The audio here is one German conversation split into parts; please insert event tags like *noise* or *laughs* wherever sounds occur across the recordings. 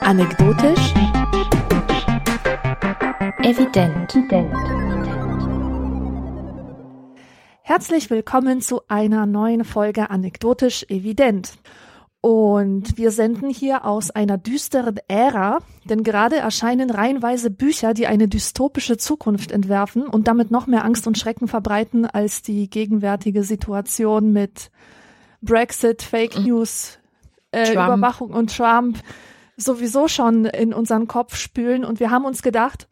Anekdotisch. Evident. Herzlich willkommen zu einer neuen Folge Anekdotisch Evident. Und wir senden hier aus einer düsteren Ära, denn gerade erscheinen reihenweise Bücher, die eine dystopische Zukunft entwerfen und damit noch mehr Angst und Schrecken verbreiten als die gegenwärtige Situation mit Brexit, Fake mhm. News, äh, Überwachung und Trump sowieso schon in unseren Kopf spülen. Und wir haben uns gedacht,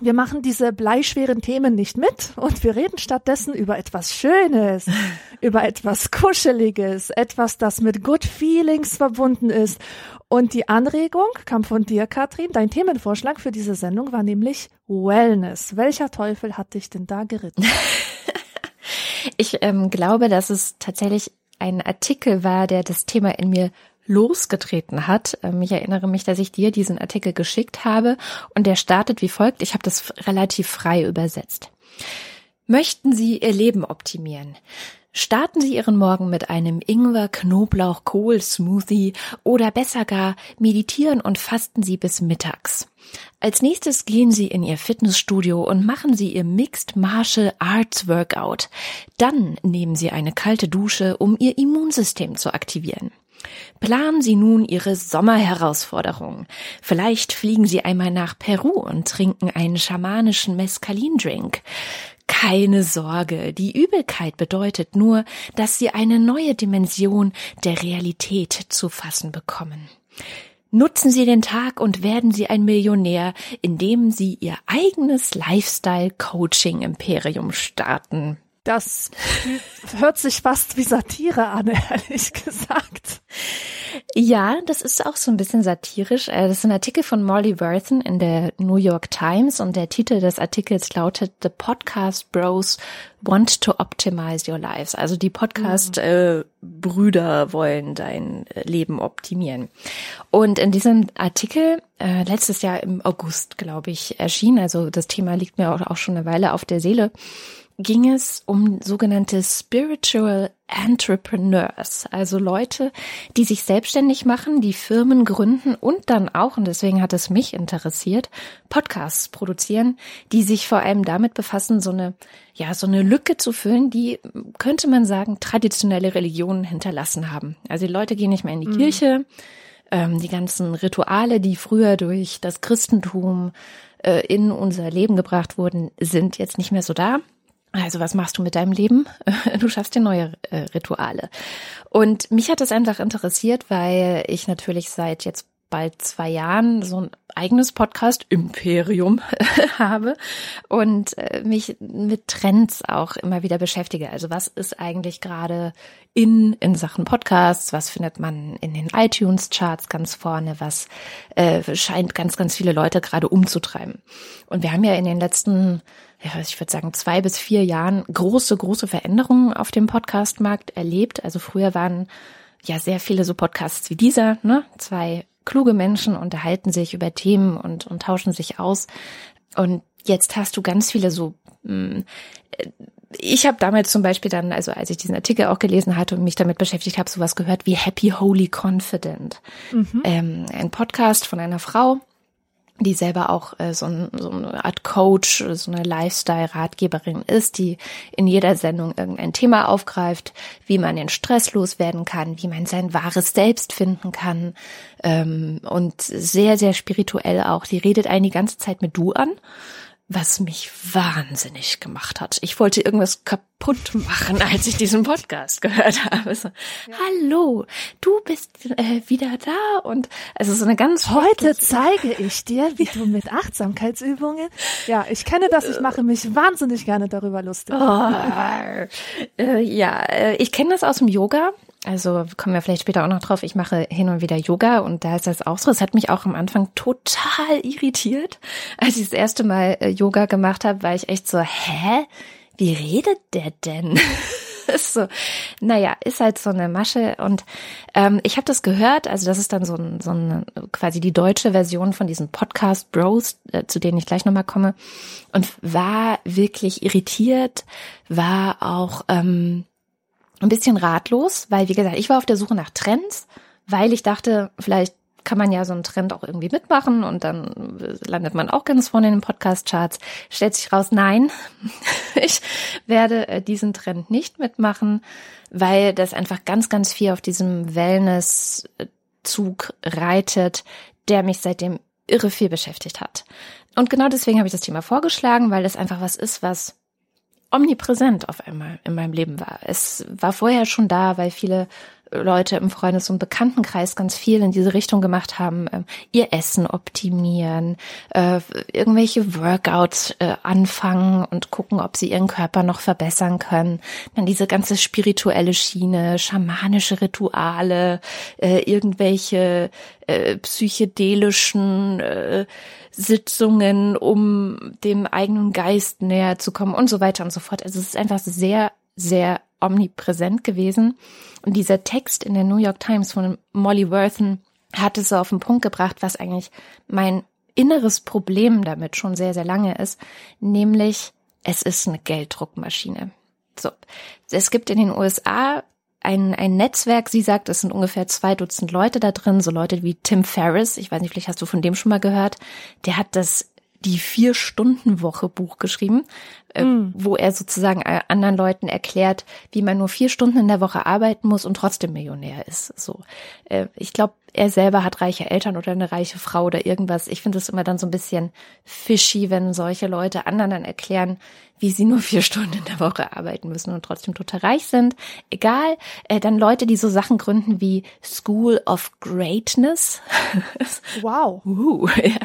wir machen diese bleischweren Themen nicht mit und wir reden stattdessen über etwas Schönes, *laughs* über etwas Kuscheliges, etwas, das mit Good Feelings verbunden ist. Und die Anregung kam von dir, Katrin. Dein Themenvorschlag für diese Sendung war nämlich Wellness. Welcher Teufel hat dich denn da geritten? *laughs* ich ähm, glaube, dass es tatsächlich ein Artikel war, der das Thema in mir losgetreten hat. Ähm, ich erinnere mich, dass ich dir diesen Artikel geschickt habe und der startet wie folgt. Ich habe das relativ frei übersetzt. Möchten Sie Ihr Leben optimieren? Starten Sie Ihren Morgen mit einem Ingwer-Knoblauch-Kohl-Smoothie oder besser gar meditieren und fasten Sie bis mittags. Als nächstes gehen Sie in Ihr Fitnessstudio und machen Sie Ihr Mixed Martial Arts Workout. Dann nehmen Sie eine kalte Dusche, um Ihr Immunsystem zu aktivieren. Planen Sie nun Ihre Sommerherausforderungen. Vielleicht fliegen Sie einmal nach Peru und trinken einen schamanischen Mescalin-Drink. Keine Sorge, die Übelkeit bedeutet nur, dass Sie eine neue Dimension der Realität zu fassen bekommen. Nutzen Sie den Tag und werden Sie ein Millionär, indem Sie Ihr eigenes Lifestyle-Coaching-Imperium starten. Das hört sich fast wie Satire an, *laughs* ehrlich gesagt. Ja, das ist auch so ein bisschen satirisch. Äh, das ist ein Artikel von Molly Worthen in der New York Times und der Titel des Artikels lautet The Podcast Bros Want to Optimize Your Lives. Also die Podcast-Brüder mhm. äh, wollen dein Leben optimieren. Und in diesem Artikel, äh, letztes Jahr im August, glaube ich, erschien, also das Thema liegt mir auch schon eine Weile auf der Seele, ging es um sogenannte Spiritual Entrepreneurs, also Leute, die sich selbstständig machen, die Firmen gründen und dann auch, und deswegen hat es mich interessiert, Podcasts produzieren, die sich vor allem damit befassen, so eine, ja, so eine Lücke zu füllen, die, könnte man sagen, traditionelle Religionen hinterlassen haben. Also die Leute gehen nicht mehr in die mhm. Kirche, ähm, die ganzen Rituale, die früher durch das Christentum äh, in unser Leben gebracht wurden, sind jetzt nicht mehr so da. Also was machst du mit deinem Leben? *laughs* Du schaffst dir neue äh, Rituale. Und mich hat das einfach interessiert, weil ich natürlich seit jetzt bald zwei Jahren so ein eigenes Podcast-Imperium *laughs* habe und äh, mich mit Trends auch immer wieder beschäftige. Also was ist eigentlich gerade in, in Sachen Podcasts? Was findet man in den iTunes-Charts ganz vorne? Was äh, scheint ganz, ganz viele Leute gerade umzutreiben? Und wir haben ja in den letzten ja, ich würde sagen, zwei bis vier Jahren große, große Veränderungen auf dem Podcastmarkt erlebt. Also früher waren ja sehr viele so Podcasts wie dieser, ne? Zwei kluge Menschen unterhalten sich über Themen und, und tauschen sich aus. Und jetzt hast du ganz viele so, mh, hm, ich habe damals zum Beispiel dann, also als ich diesen Artikel auch gelesen hatte und mich damit beschäftigt habe, sowas gehört wie Happy Holy Confident. Mhm. Ähm, ein Podcast von einer Frau, die selber auch äh, so, ein, so eine Art Coach, so eine Lifestyle-Ratgeberin ist, die in jeder Sendung irgendein Thema aufgreift, wie man den Stress loswerden kann, wie man sein wahres Selbst finden kann ähm, und sehr, sehr spirituell auch. Die redet einen die ganze Zeit mit Du an was mich wahnsinnig gemacht hat. Ich wollte irgendwas kaputt machen, *laughs* als ich diesen Podcast gehört habe. So, ja. Hallo, du bist äh, wieder da und also so eine ganz heute zeige ich *laughs* dir, wie du mit Achtsamkeitsübungen. Ja, ich kenne das. Ich mache mich wahnsinnig gerne darüber lustig. Oh, äh, ja, äh, ich kenne das aus dem Yoga. Also kommen wir vielleicht später auch noch drauf. Ich mache hin und wieder Yoga und da ist das auch so. Es hat mich auch am Anfang total *laughs* irritiert, als ich das erste Mal äh, Yoga gemacht habe, weil ich echt so, hä? Wie redet der denn? *laughs* so, naja, ist halt so eine Masche. Und ähm, ich habe das gehört, also das ist dann so, ein, so eine, quasi die deutsche Version von diesen Podcast Bros, äh, zu denen ich gleich nochmal komme. Und war wirklich irritiert, war auch ähm, ein bisschen ratlos, weil, wie gesagt, ich war auf der Suche nach Trends, weil ich dachte, vielleicht kann man ja so einen Trend auch irgendwie mitmachen und dann landet man auch ganz vorne in den Podcast-Charts. Stellt sich raus, nein, *laughs* ich werde äh, diesen Trend nicht mitmachen, weil das einfach ganz, ganz viel auf diesem Wellness-Zug reitet, der mich seitdem irre viel beschäftigt hat. Und genau deswegen habe ich das Thema vorgeschlagen, weil das einfach was ist, was omnipräsent auf einmal in meinem Leben war. Es war vorher schon da, weil viele Leute im Freundes- und Bekanntenkreis ganz viel in diese Richtung gemacht haben, äh, ihr Essen optimieren, äh, irgendwelche Workouts äh, anfangen und gucken, ob sie ihren Körper noch verbessern können. Dann diese ganze spirituelle Schiene, schamanische Rituale, äh, irgendwelche psychedelischen Sitzungen, um dem eigenen Geist näher zu kommen und so weiter und so fort. Also es ist einfach sehr, sehr omnipräsent gewesen. Und dieser Text in der New York Times von Molly Worthen hat es so auf den Punkt gebracht, was eigentlich mein inneres Problem damit schon sehr, sehr lange ist, nämlich es ist eine Gelddruckmaschine. So. Es gibt in den USA ein, ein Netzwerk, sie sagt, es sind ungefähr zwei Dutzend Leute da drin, so Leute wie Tim Ferriss, ich weiß nicht, vielleicht hast du von dem schon mal gehört, der hat das die Vier-Stunden-Woche-Buch geschrieben, äh, mm. wo er sozusagen äh, anderen Leuten erklärt, wie man nur vier Stunden in der Woche arbeiten muss und trotzdem Millionär ist. So, äh, ich glaube, er selber hat reiche Eltern oder eine reiche Frau oder irgendwas. Ich finde es immer dann so ein bisschen fishy, wenn solche Leute anderen dann erklären, wie sie nur vier Stunden in der Woche arbeiten müssen und trotzdem total reich sind. Egal, äh, dann Leute, die so Sachen gründen wie School of Greatness. *laughs* Wow. uh, *laughs* ja,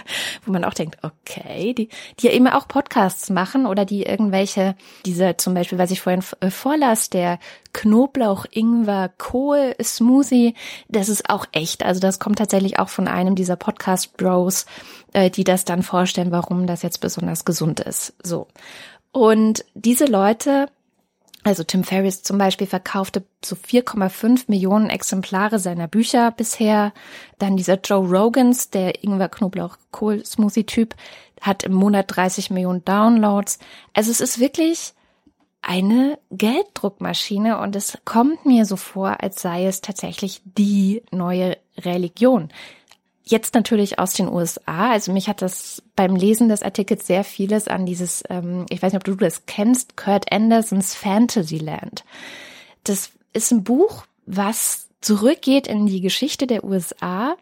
wo man auch denkt, okay, die, die ja eben auch Podcasts machen oder die irgendwelche, diese zum Beispiel, was ich vorhin äh, vorlas, der Knoblauch, Ingwer, Kohl Smoothie, das ist auch echt. Also das kommt tatsächlich auch von einem dieser Podcast Bros, äh, die das dann vorstellen, warum das jetzt besonders gesund ist. So. Und diese Leute, also Tim Ferriss zum Beispiel verkaufte so 4,5 Millionen Exemplare seiner Bücher bisher. Dann dieser Joe Rogans, der Ingwer Knoblauch Kohl Smoothie Typ, hat im Monat 30 Millionen Downloads. Also es ist wirklich eine Gelddruckmaschine und es kommt mir so vor, als sei es tatsächlich die neue Religion. Jetzt natürlich aus den USA. Also mich hat das beim Lesen des Artikels sehr vieles an dieses, ähm, ich weiß nicht, ob du das kennst, Kurt Andersons Fantasyland. Das ist ein Buch, was zurückgeht in die Geschichte der USA,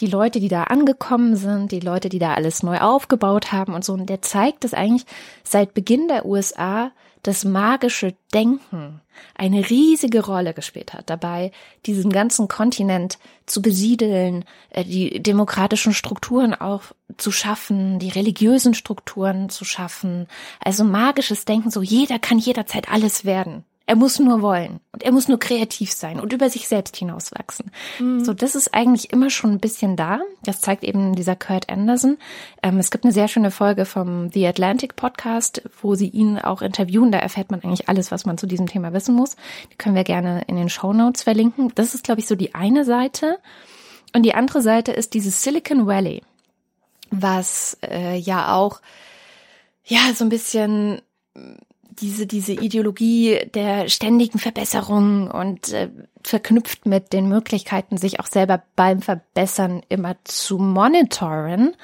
die Leute, die da angekommen sind, die Leute, die da alles neu aufgebaut haben und so. Und der zeigt, dass eigentlich seit Beginn der USA das magische Denken eine riesige Rolle gespielt hat, dabei diesen ganzen Kontinent zu besiedeln, äh, die demokratischen Strukturen auch zu schaffen, die religiösen Strukturen zu schaffen. Also magisches Denken, so jeder kann jederzeit alles werden. Er muss nur wollen und er muss nur kreativ sein und über sich selbst hinauswachsen. Mhm. So, das ist eigentlich immer schon ein bisschen da. Das zeigt eben dieser Kurt Anderson. Ähm, es gibt eine sehr schöne Folge vom The Atlantic Podcast, wo sie ihn auch interviewen. Da erfährt man eigentlich alles, was man zu diesem Thema wissen muss. Die können wir gerne in den Show Notes verlinken. Das ist, glaube ich, so die eine Seite. Und die andere Seite ist dieses Silicon Valley, was äh, ja auch ja so ein bisschen diese, diese Ideologie der ständigen Verbesserung und äh, verknüpft mit den Möglichkeiten, sich auch selber beim Verbessern immer zu monitoren,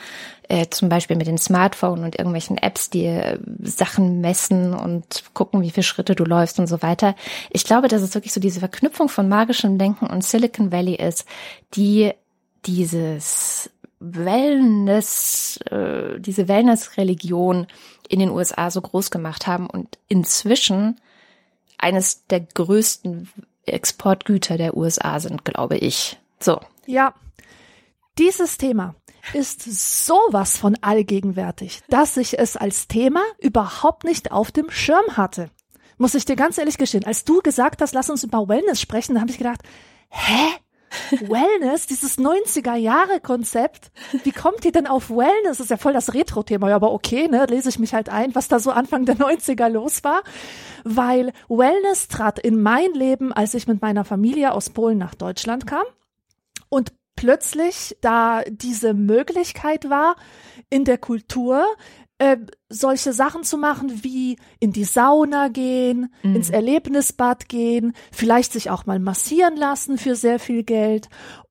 äh, zum Beispiel mit den Smartphone und irgendwelchen Apps, die äh, Sachen messen und gucken, wie viele Schritte du läufst und so weiter. Ich glaube, dass es wirklich so diese Verknüpfung von magischem Denken und Silicon Valley ist, die dieses Wellness, äh, diese Wellness-Religion in den USA so groß gemacht haben und inzwischen eines der größten Exportgüter der USA sind, glaube ich. So. Ja. Dieses Thema ist sowas von allgegenwärtig, dass ich es als Thema überhaupt nicht auf dem Schirm hatte. Muss ich dir ganz ehrlich gestehen. Als du gesagt hast, lass uns über Wellness sprechen, da habe ich gedacht, hä? Wellness, dieses 90er Jahre Konzept. Wie kommt ihr denn auf Wellness? Das ist ja voll das Retro-Thema. Ja, aber okay, ne, lese ich mich halt ein, was da so Anfang der 90er los war. Weil Wellness trat in mein Leben, als ich mit meiner Familie aus Polen nach Deutschland kam. Und plötzlich da diese Möglichkeit war, in der Kultur äh, solche Sachen zu machen wie in die Sauna gehen, mhm. ins Erlebnisbad gehen, vielleicht sich auch mal massieren lassen für sehr viel Geld.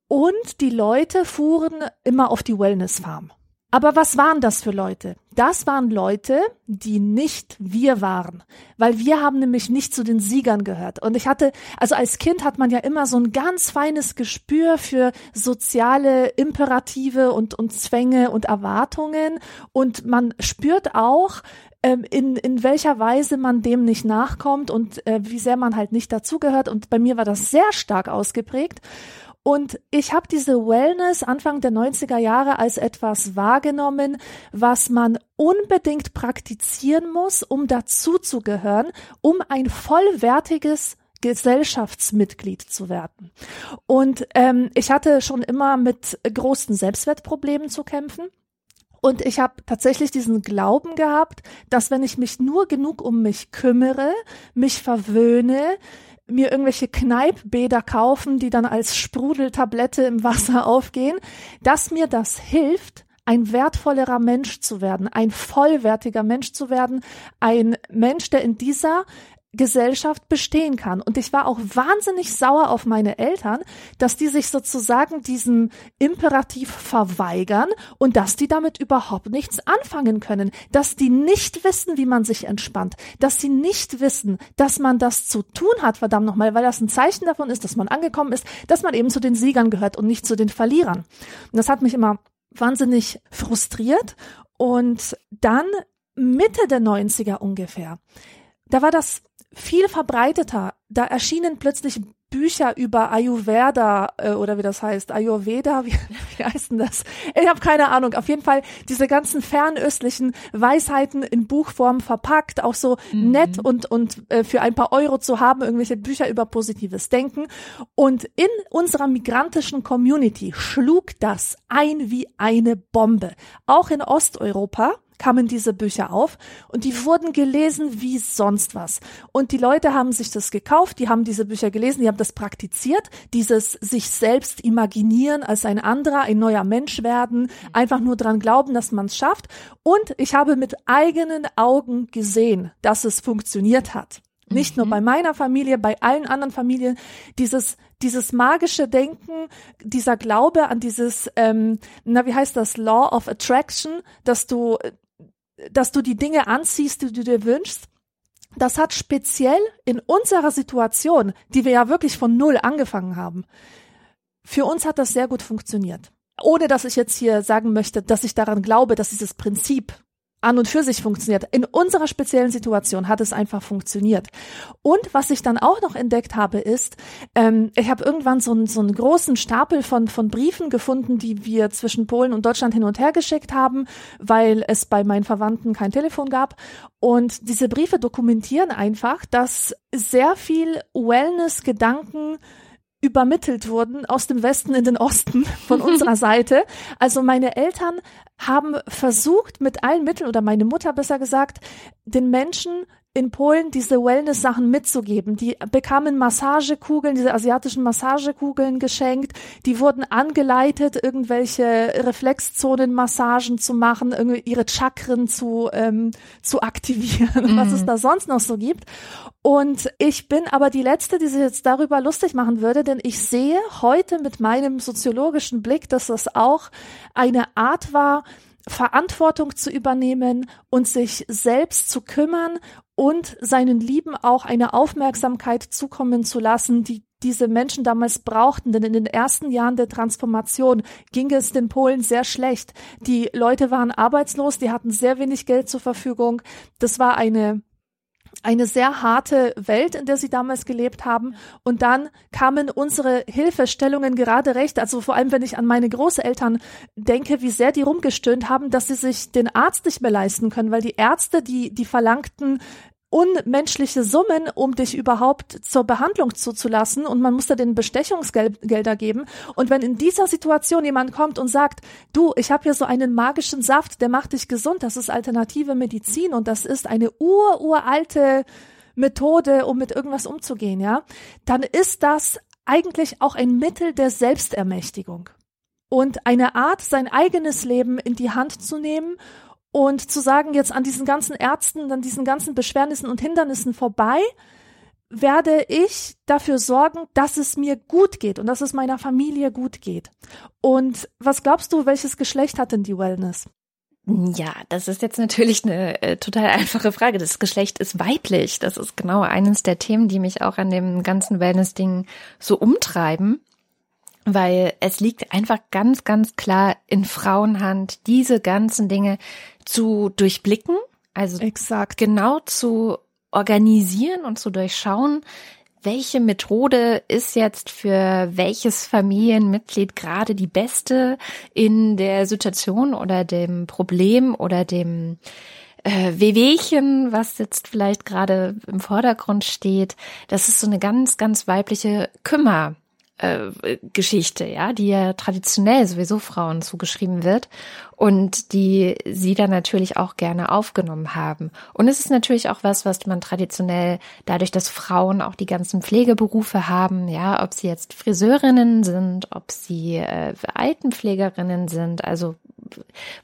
Und die Leute fuhren immer auf die Wellness Farm. Aber was waren das für Leute? Das waren Leute, die nicht wir waren, weil wir haben nämlich nicht zu den Siegern gehört. Und ich hatte, also als Kind hat man ja immer so ein ganz feines Gespür für soziale Imperative und, und Zwänge und Erwartungen. Und man spürt auch, ähm, in, in welcher Weise man dem nicht nachkommt und äh, wie sehr man halt nicht dazugehört. Und bei mir war das sehr stark ausgeprägt. Und ich habe diese Wellness Anfang der 90er Jahre als etwas wahrgenommen, was man unbedingt praktizieren muss, um dazuzugehören, um ein vollwertiges Gesellschaftsmitglied zu werden. Und ähm, ich hatte schon immer mit großen Selbstwertproblemen zu kämpfen. Und ich habe tatsächlich diesen Glauben gehabt, dass wenn ich mich nur genug um mich kümmere, mich verwöhne, mir irgendwelche Kneippbäder kaufen, die dann als Sprudeltablette im Wasser *laughs* aufgehen, dass mir das hilft, ein wertvollerer Mensch zu werden, ein vollwertiger Mensch zu werden, ein Mensch, der in dieser Gesellschaft bestehen kann. Und ich war auch wahnsinnig sauer auf meine Eltern, dass die sich sozusagen diesem Imperativ verweigern und dass die damit überhaupt nichts anfangen können, dass die nicht wissen, wie man sich entspannt, dass sie nicht wissen, dass man das zu tun hat, verdammt nochmal, weil das ein Zeichen davon ist, dass man angekommen ist, dass man eben zu den Siegern gehört und nicht zu den Verlierern. Und das hat mich immer wahnsinnig frustriert. Und dann Mitte der 90er ungefähr, da war das viel verbreiteter. Da erschienen plötzlich Bücher über Ayurveda äh, oder wie das heißt, Ayurveda, wie, *laughs* wie heißt denn das? Ich habe keine Ahnung. Auf jeden Fall diese ganzen fernöstlichen Weisheiten in Buchform verpackt, auch so mhm. nett und und äh, für ein paar Euro zu haben, irgendwelche Bücher über positives Denken. Und in unserer migrantischen Community schlug das ein wie eine Bombe. Auch in Osteuropa kamen diese Bücher auf und die wurden gelesen wie sonst was. Und die Leute haben sich das gekauft, die haben diese Bücher gelesen, die haben das praktiziert, dieses sich selbst imaginieren als ein anderer, ein neuer Mensch werden, einfach nur dran glauben, dass man es schafft. Und ich habe mit eigenen Augen gesehen, dass es funktioniert hat. Nicht mhm. nur bei meiner Familie, bei allen anderen Familien. Dieses, dieses magische Denken, dieser Glaube an dieses, ähm, na, wie heißt das, Law of Attraction, dass du dass du die Dinge anziehst, die du dir wünschst, das hat speziell in unserer Situation, die wir ja wirklich von Null angefangen haben, für uns hat das sehr gut funktioniert. Ohne dass ich jetzt hier sagen möchte, dass ich daran glaube, dass dieses Prinzip an und für sich funktioniert. In unserer speziellen Situation hat es einfach funktioniert. Und was ich dann auch noch entdeckt habe, ist, ähm, ich habe irgendwann so, einen so einen großen Stapel von, von Briefen gefunden, die wir zwischen Polen und Deutschland hin und her geschickt haben, weil es bei meinen Verwandten kein Telefon gab. Und diese Briefe dokumentieren einfach, dass sehr viel Wellness-Gedanken übermittelt wurden aus dem Westen in den Osten *laughs* von unserer Seite. Also meine Eltern haben versucht mit allen Mitteln oder meine Mutter besser gesagt, den Menschen in Polen diese Wellness-Sachen mitzugeben. Die bekamen Massagekugeln, diese asiatischen Massagekugeln geschenkt. Die wurden angeleitet, irgendwelche Reflexzonenmassagen zu machen, ihre Chakren zu, ähm, zu aktivieren, mhm. *laughs* was es mhm. da sonst noch so gibt. Und ich bin aber die Letzte, die sich jetzt darüber lustig machen würde, denn ich sehe heute mit meinem soziologischen Blick, dass das auch eine Art war, Verantwortung zu übernehmen und sich selbst zu kümmern und seinen Lieben auch eine Aufmerksamkeit zukommen zu lassen, die diese Menschen damals brauchten. Denn in den ersten Jahren der Transformation ging es den Polen sehr schlecht. Die Leute waren arbeitslos, die hatten sehr wenig Geld zur Verfügung. Das war eine eine sehr harte Welt, in der sie damals gelebt haben. Und dann kamen unsere Hilfestellungen gerade recht. Also vor allem, wenn ich an meine Großeltern denke, wie sehr die rumgestöhnt haben, dass sie sich den Arzt nicht mehr leisten können, weil die Ärzte, die, die verlangten unmenschliche Summen, um dich überhaupt zur Behandlung zuzulassen und man muss da den Bestechungsgelder geben. Und wenn in dieser Situation jemand kommt und sagt, du, ich habe hier so einen magischen Saft, der macht dich gesund, das ist alternative Medizin und das ist eine ururalte Methode, um mit irgendwas umzugehen, ja, dann ist das eigentlich auch ein Mittel der Selbstermächtigung und eine Art, sein eigenes Leben in die Hand zu nehmen und zu sagen, jetzt an diesen ganzen Ärzten, an diesen ganzen Beschwernissen und Hindernissen vorbei, werde ich dafür sorgen, dass es mir gut geht und dass es meiner Familie gut geht. Und was glaubst du, welches Geschlecht hat denn die Wellness? Ja, das ist jetzt natürlich eine äh, total einfache Frage. Das Geschlecht ist weiblich. Das ist genau eines der Themen, die mich auch an dem ganzen Wellness-Ding so umtreiben weil es liegt einfach ganz, ganz klar in Frauenhand, diese ganzen Dinge zu durchblicken, also Exakt. genau zu organisieren und zu durchschauen, welche Methode ist jetzt für welches Familienmitglied gerade die beste in der Situation oder dem Problem oder dem äh, Wehwehchen, was jetzt vielleicht gerade im Vordergrund steht. Das ist so eine ganz, ganz weibliche Kümmer Geschichte, ja, die ja traditionell sowieso Frauen zugeschrieben wird und die sie dann natürlich auch gerne aufgenommen haben. Und es ist natürlich auch was, was man traditionell dadurch, dass Frauen auch die ganzen Pflegeberufe haben, ja, ob sie jetzt Friseurinnen sind, ob sie äh, Altenpflegerinnen sind, also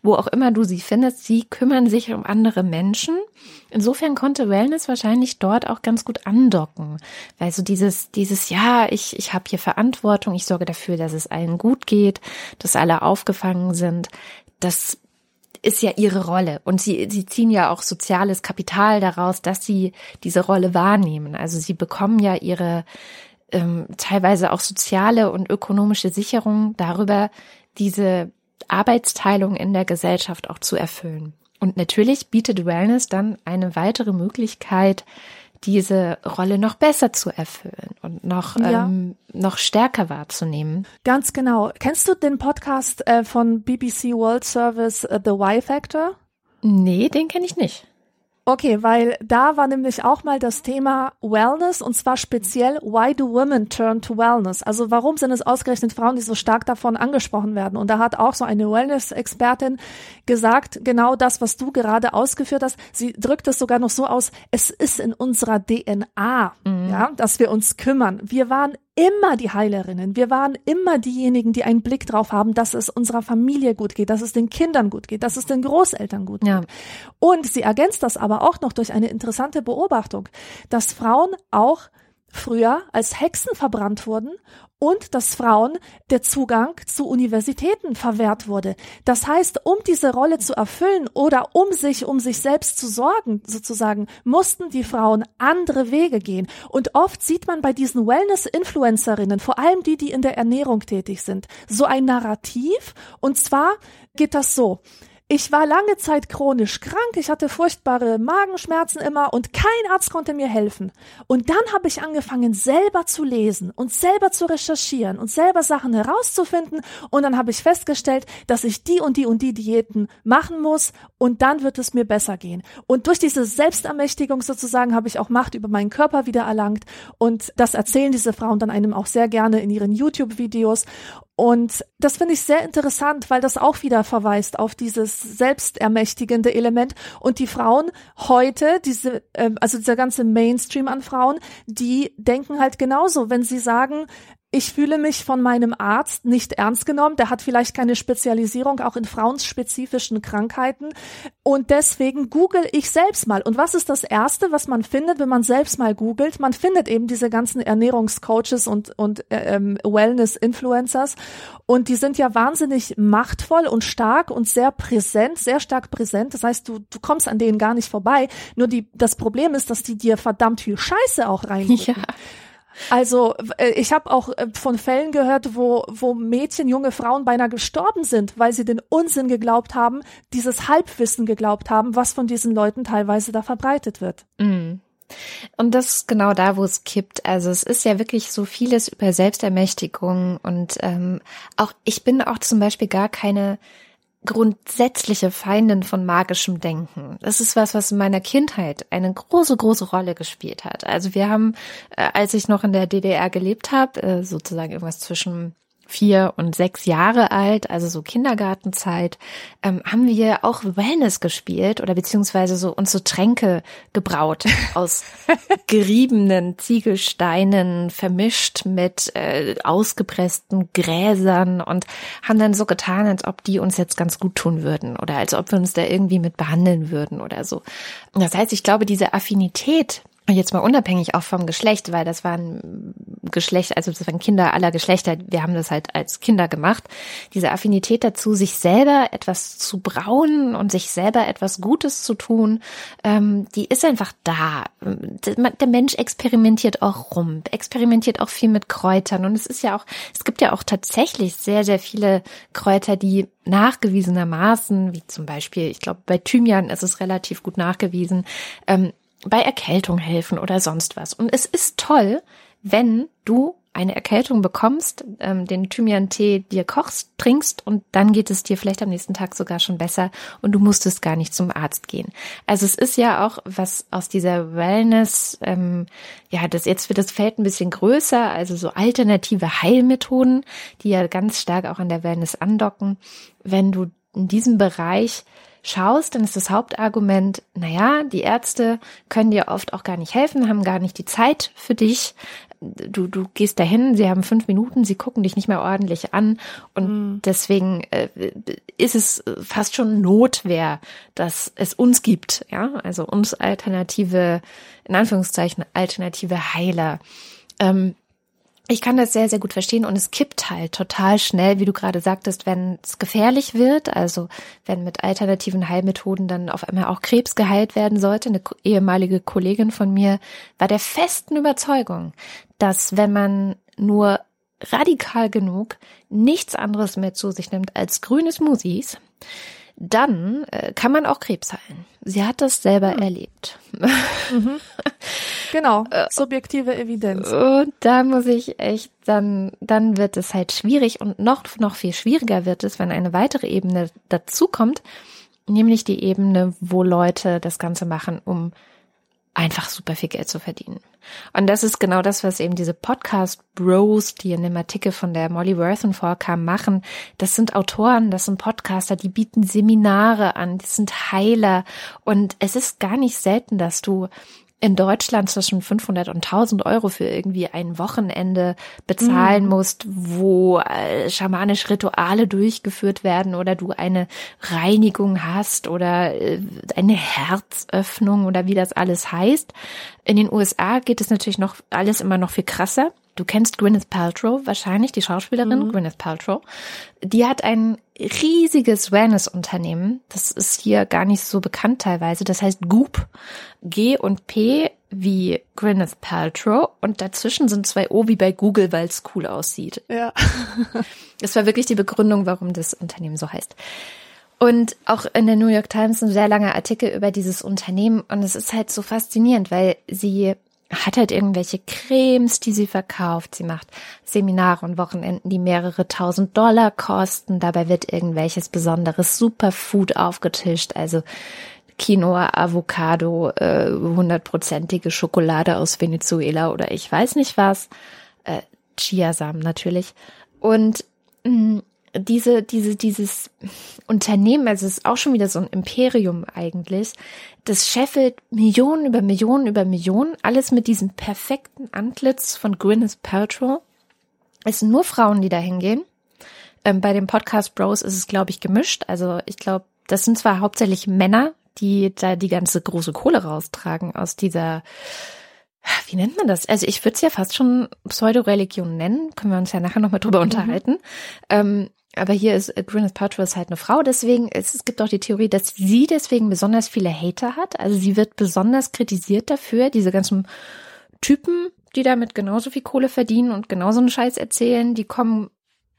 wo auch immer du sie findest, sie kümmern sich um andere Menschen. Insofern konnte Wellness wahrscheinlich dort auch ganz gut andocken, weil so dieses, dieses, ja, ich, ich habe hier Verantwortung, ich sorge dafür, dass es allen gut geht, dass alle aufgefangen sind, das ist ja ihre Rolle. Und sie, sie ziehen ja auch soziales Kapital daraus, dass sie diese Rolle wahrnehmen. Also sie bekommen ja ihre ähm, teilweise auch soziale und ökonomische Sicherung darüber, diese Arbeitsteilung in der Gesellschaft auch zu erfüllen. Und natürlich bietet Wellness dann eine weitere Möglichkeit, diese Rolle noch besser zu erfüllen und noch, ja. ähm, noch stärker wahrzunehmen. Ganz genau. Kennst du den Podcast äh, von BBC World Service uh, The Y Factor? Nee, den kenne ich nicht. Okay, weil da war nämlich auch mal das Thema Wellness und zwar speziell Why do women turn to Wellness? Also warum sind es ausgerechnet Frauen, die so stark davon angesprochen werden? Und da hat auch so eine Wellness-Expertin gesagt, genau das, was du gerade ausgeführt hast. Sie drückt es sogar noch so aus, es ist in unserer DNA, mhm. ja, dass wir uns kümmern. Wir waren immer die Heilerinnen. Wir waren immer diejenigen, die einen Blick drauf haben, dass es unserer Familie gut geht, dass es den Kindern gut geht, dass es den Großeltern gut ja. geht. Und sie ergänzt das aber auch noch durch eine interessante Beobachtung, dass Frauen auch früher als Hexen verbrannt wurden und dass Frauen der Zugang zu Universitäten verwehrt wurde. Das heißt, um diese Rolle zu erfüllen oder um sich um sich selbst zu sorgen, sozusagen, mussten die Frauen andere Wege gehen. Und oft sieht man bei diesen Wellness-Influencerinnen, vor allem die, die in der Ernährung tätig sind, so ein Narrativ. Und zwar geht das so. Ich war lange Zeit chronisch krank, ich hatte furchtbare Magenschmerzen immer und kein Arzt konnte mir helfen. Und dann habe ich angefangen, selber zu lesen und selber zu recherchieren und selber Sachen herauszufinden. Und dann habe ich festgestellt, dass ich die und die und die Diäten machen muss und dann wird es mir besser gehen. Und durch diese Selbstermächtigung sozusagen habe ich auch Macht über meinen Körper wieder erlangt. Und das erzählen diese Frauen dann einem auch sehr gerne in ihren YouTube-Videos. Und das finde ich sehr interessant, weil das auch wieder verweist auf dieses selbstermächtigende Element. Und die Frauen heute, diese, äh, also dieser ganze Mainstream an Frauen, die denken halt genauso, wenn sie sagen, ich fühle mich von meinem Arzt nicht ernst genommen. Der hat vielleicht keine Spezialisierung auch in frauenspezifischen Krankheiten. Und deswegen google ich selbst mal. Und was ist das Erste, was man findet, wenn man selbst mal googelt? Man findet eben diese ganzen Ernährungscoaches und, und äh, ähm, Wellness-Influencers. Und die sind ja wahnsinnig machtvoll und stark und sehr präsent, sehr stark präsent. Das heißt, du, du kommst an denen gar nicht vorbei. Nur die, das Problem ist, dass die dir verdammt viel Scheiße auch rein. Ja. Also äh, ich habe auch äh, von Fällen gehört, wo, wo Mädchen, junge Frauen beinahe gestorben sind, weil sie den Unsinn geglaubt haben, dieses Halbwissen geglaubt haben, was von diesen Leuten teilweise da verbreitet wird. Mm. Und das ist genau da, wo es kippt. Also es ist ja wirklich so vieles über Selbstermächtigung und ähm, auch ich bin auch zum Beispiel gar keine grundsätzliche Feindin von magischem Denken. Das ist was, was in meiner Kindheit eine große, große Rolle gespielt hat. Also wir haben, äh, als ich noch in der DDR gelebt habe, äh, sozusagen irgendwas zwischen vier und sechs Jahre alt, also so Kindergartenzeit, ähm, haben wir auch Wellness gespielt oder beziehungsweise so uns so Tränke gebraut *laughs* aus geriebenen Ziegelsteinen vermischt mit äh, ausgepressten Gräsern und haben dann so getan, als ob die uns jetzt ganz gut tun würden oder als ob wir uns da irgendwie mit behandeln würden oder so. Das heißt, ich glaube, diese Affinität jetzt mal unabhängig auch vom Geschlecht, weil das waren Geschlecht, also das waren Kinder aller Geschlechter. Wir haben das halt als Kinder gemacht. Diese Affinität dazu, sich selber etwas zu brauen und sich selber etwas Gutes zu tun, ähm, die ist einfach da. Der Mensch experimentiert auch rum, experimentiert auch viel mit Kräutern und es ist ja auch, es gibt ja auch tatsächlich sehr, sehr viele Kräuter, die nachgewiesenermaßen, wie zum Beispiel, ich glaube, bei Thymian ist es relativ gut nachgewiesen, ähm, bei Erkältung helfen oder sonst was. Und es ist toll, wenn du eine Erkältung bekommst, ähm, den Thymian-Tee dir kochst, trinkst und dann geht es dir vielleicht am nächsten Tag sogar schon besser und du musstest gar nicht zum Arzt gehen. Also es ist ja auch was aus dieser Wellness, ähm, ja, das jetzt wird das Feld ein bisschen größer, also so alternative Heilmethoden, die ja ganz stark auch an der Wellness andocken. Wenn du in diesem Bereich schaust, dann ist das Hauptargument, naja, die Ärzte können dir oft auch gar nicht helfen, haben gar nicht die Zeit für dich. Du, du gehst dahin, sie haben fünf Minuten, sie gucken dich nicht mehr ordentlich an und mhm. deswegen äh, ist es fast schon Notwehr, dass es uns gibt, ja, also uns alternative, in Anführungszeichen alternative Heiler. Ähm, ich kann das sehr, sehr gut verstehen und es kippt halt total schnell, wie du gerade sagtest, wenn es gefährlich wird, also wenn mit alternativen Heilmethoden dann auf einmal auch Krebs geheilt werden sollte. Eine ehemalige Kollegin von mir war der festen Überzeugung, dass wenn man nur radikal genug nichts anderes mehr zu sich nimmt als grüne Smoothies, dann äh, kann man auch Krebs heilen. Sie hat das selber hm. erlebt. Mhm. Genau, *laughs* äh, subjektive Evidenz. Und da muss ich echt, dann, dann wird es halt schwierig und noch, noch viel schwieriger wird es, wenn eine weitere Ebene dazukommt, nämlich die Ebene, wo Leute das Ganze machen, um einfach super viel Geld zu verdienen. Und das ist genau das, was eben diese Podcast Bros, die in dem Artikel von der Molly Worthen vorkam, machen. Das sind Autoren, das sind Podcaster, die bieten Seminare an, die sind Heiler. Und es ist gar nicht selten, dass du in Deutschland zwischen 500 und 1000 Euro für irgendwie ein Wochenende bezahlen mhm. musst, wo äh, schamanisch Rituale durchgeführt werden oder du eine Reinigung hast oder äh, eine Herzöffnung oder wie das alles heißt. In den USA geht es natürlich noch alles immer noch viel krasser. Du kennst Gwyneth Paltrow wahrscheinlich, die Schauspielerin mhm. Gwyneth Paltrow. Die hat ein riesiges Wellness-Unternehmen. Das ist hier gar nicht so bekannt teilweise. Das heißt Goop. G und P wie Gwyneth Paltrow und dazwischen sind zwei O wie bei Google, weil es cool aussieht. Ja. *laughs* das war wirklich die Begründung, warum das Unternehmen so heißt. Und auch in der New York Times ein sehr langer Artikel über dieses Unternehmen und es ist halt so faszinierend, weil sie hat halt irgendwelche Cremes, die sie verkauft. Sie macht Seminare und Wochenenden, die mehrere tausend Dollar kosten. Dabei wird irgendwelches besonderes Superfood aufgetischt, also Quinoa, Avocado, äh, hundertprozentige äh, Schokolade aus Venezuela oder ich weiß nicht was, äh, Chiasamen natürlich. Und mh, mm, diese, diese, dieses Unternehmen, also es ist auch schon wieder so ein Imperium eigentlich, das scheffelt Millionen über Millionen über Millionen, alles mit diesem perfekten Antlitz von Gwyneth Paltrow. Es sind nur Frauen, die da hingehen. Ähm, bei dem Podcast Bros ist es, glaube ich, gemischt. Also ich glaube, das sind zwar hauptsächlich Männer, die da die ganze große Kohle raustragen aus dieser wie nennt man das? Also ich würde es ja fast schon Pseudo-Religion nennen, können wir uns ja nachher nochmal drüber mhm. unterhalten. Ähm, aber hier ist äh, Gwyneth Paltrow ist halt eine Frau, deswegen es, es gibt auch die Theorie, dass sie deswegen besonders viele Hater hat. Also sie wird besonders kritisiert dafür, diese ganzen Typen, die damit genauso viel Kohle verdienen und genauso einen Scheiß erzählen, die kommen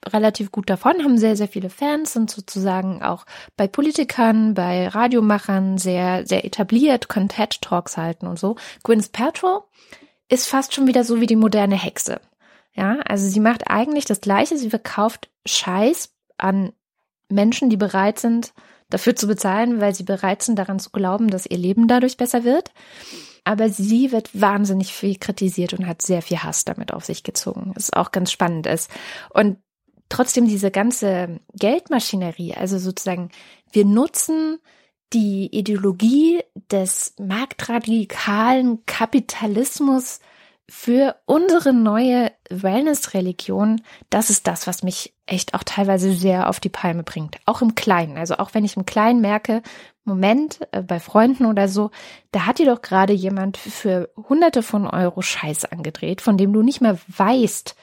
relativ gut davon, haben sehr, sehr viele Fans, sind sozusagen auch bei Politikern, bei Radiomachern sehr, sehr etabliert, können TED-Talks halten und so. Gwyneth Paltrow ist fast schon wieder so wie die moderne Hexe. Ja, also sie macht eigentlich das Gleiche. Sie verkauft Scheiß an Menschen, die bereit sind, dafür zu bezahlen, weil sie bereit sind, daran zu glauben, dass ihr Leben dadurch besser wird. Aber sie wird wahnsinnig viel kritisiert und hat sehr viel Hass damit auf sich gezogen, was auch ganz spannend ist. Und trotzdem diese ganze Geldmaschinerie, also sozusagen, wir nutzen die Ideologie des marktradikalen Kapitalismus für unsere neue Wellness-Religion, das ist das, was mich echt auch teilweise sehr auf die Palme bringt. Auch im Kleinen. Also auch wenn ich im Kleinen merke, Moment, äh, bei Freunden oder so, da hat dir doch gerade jemand für hunderte von Euro Scheiß angedreht, von dem du nicht mehr weißt,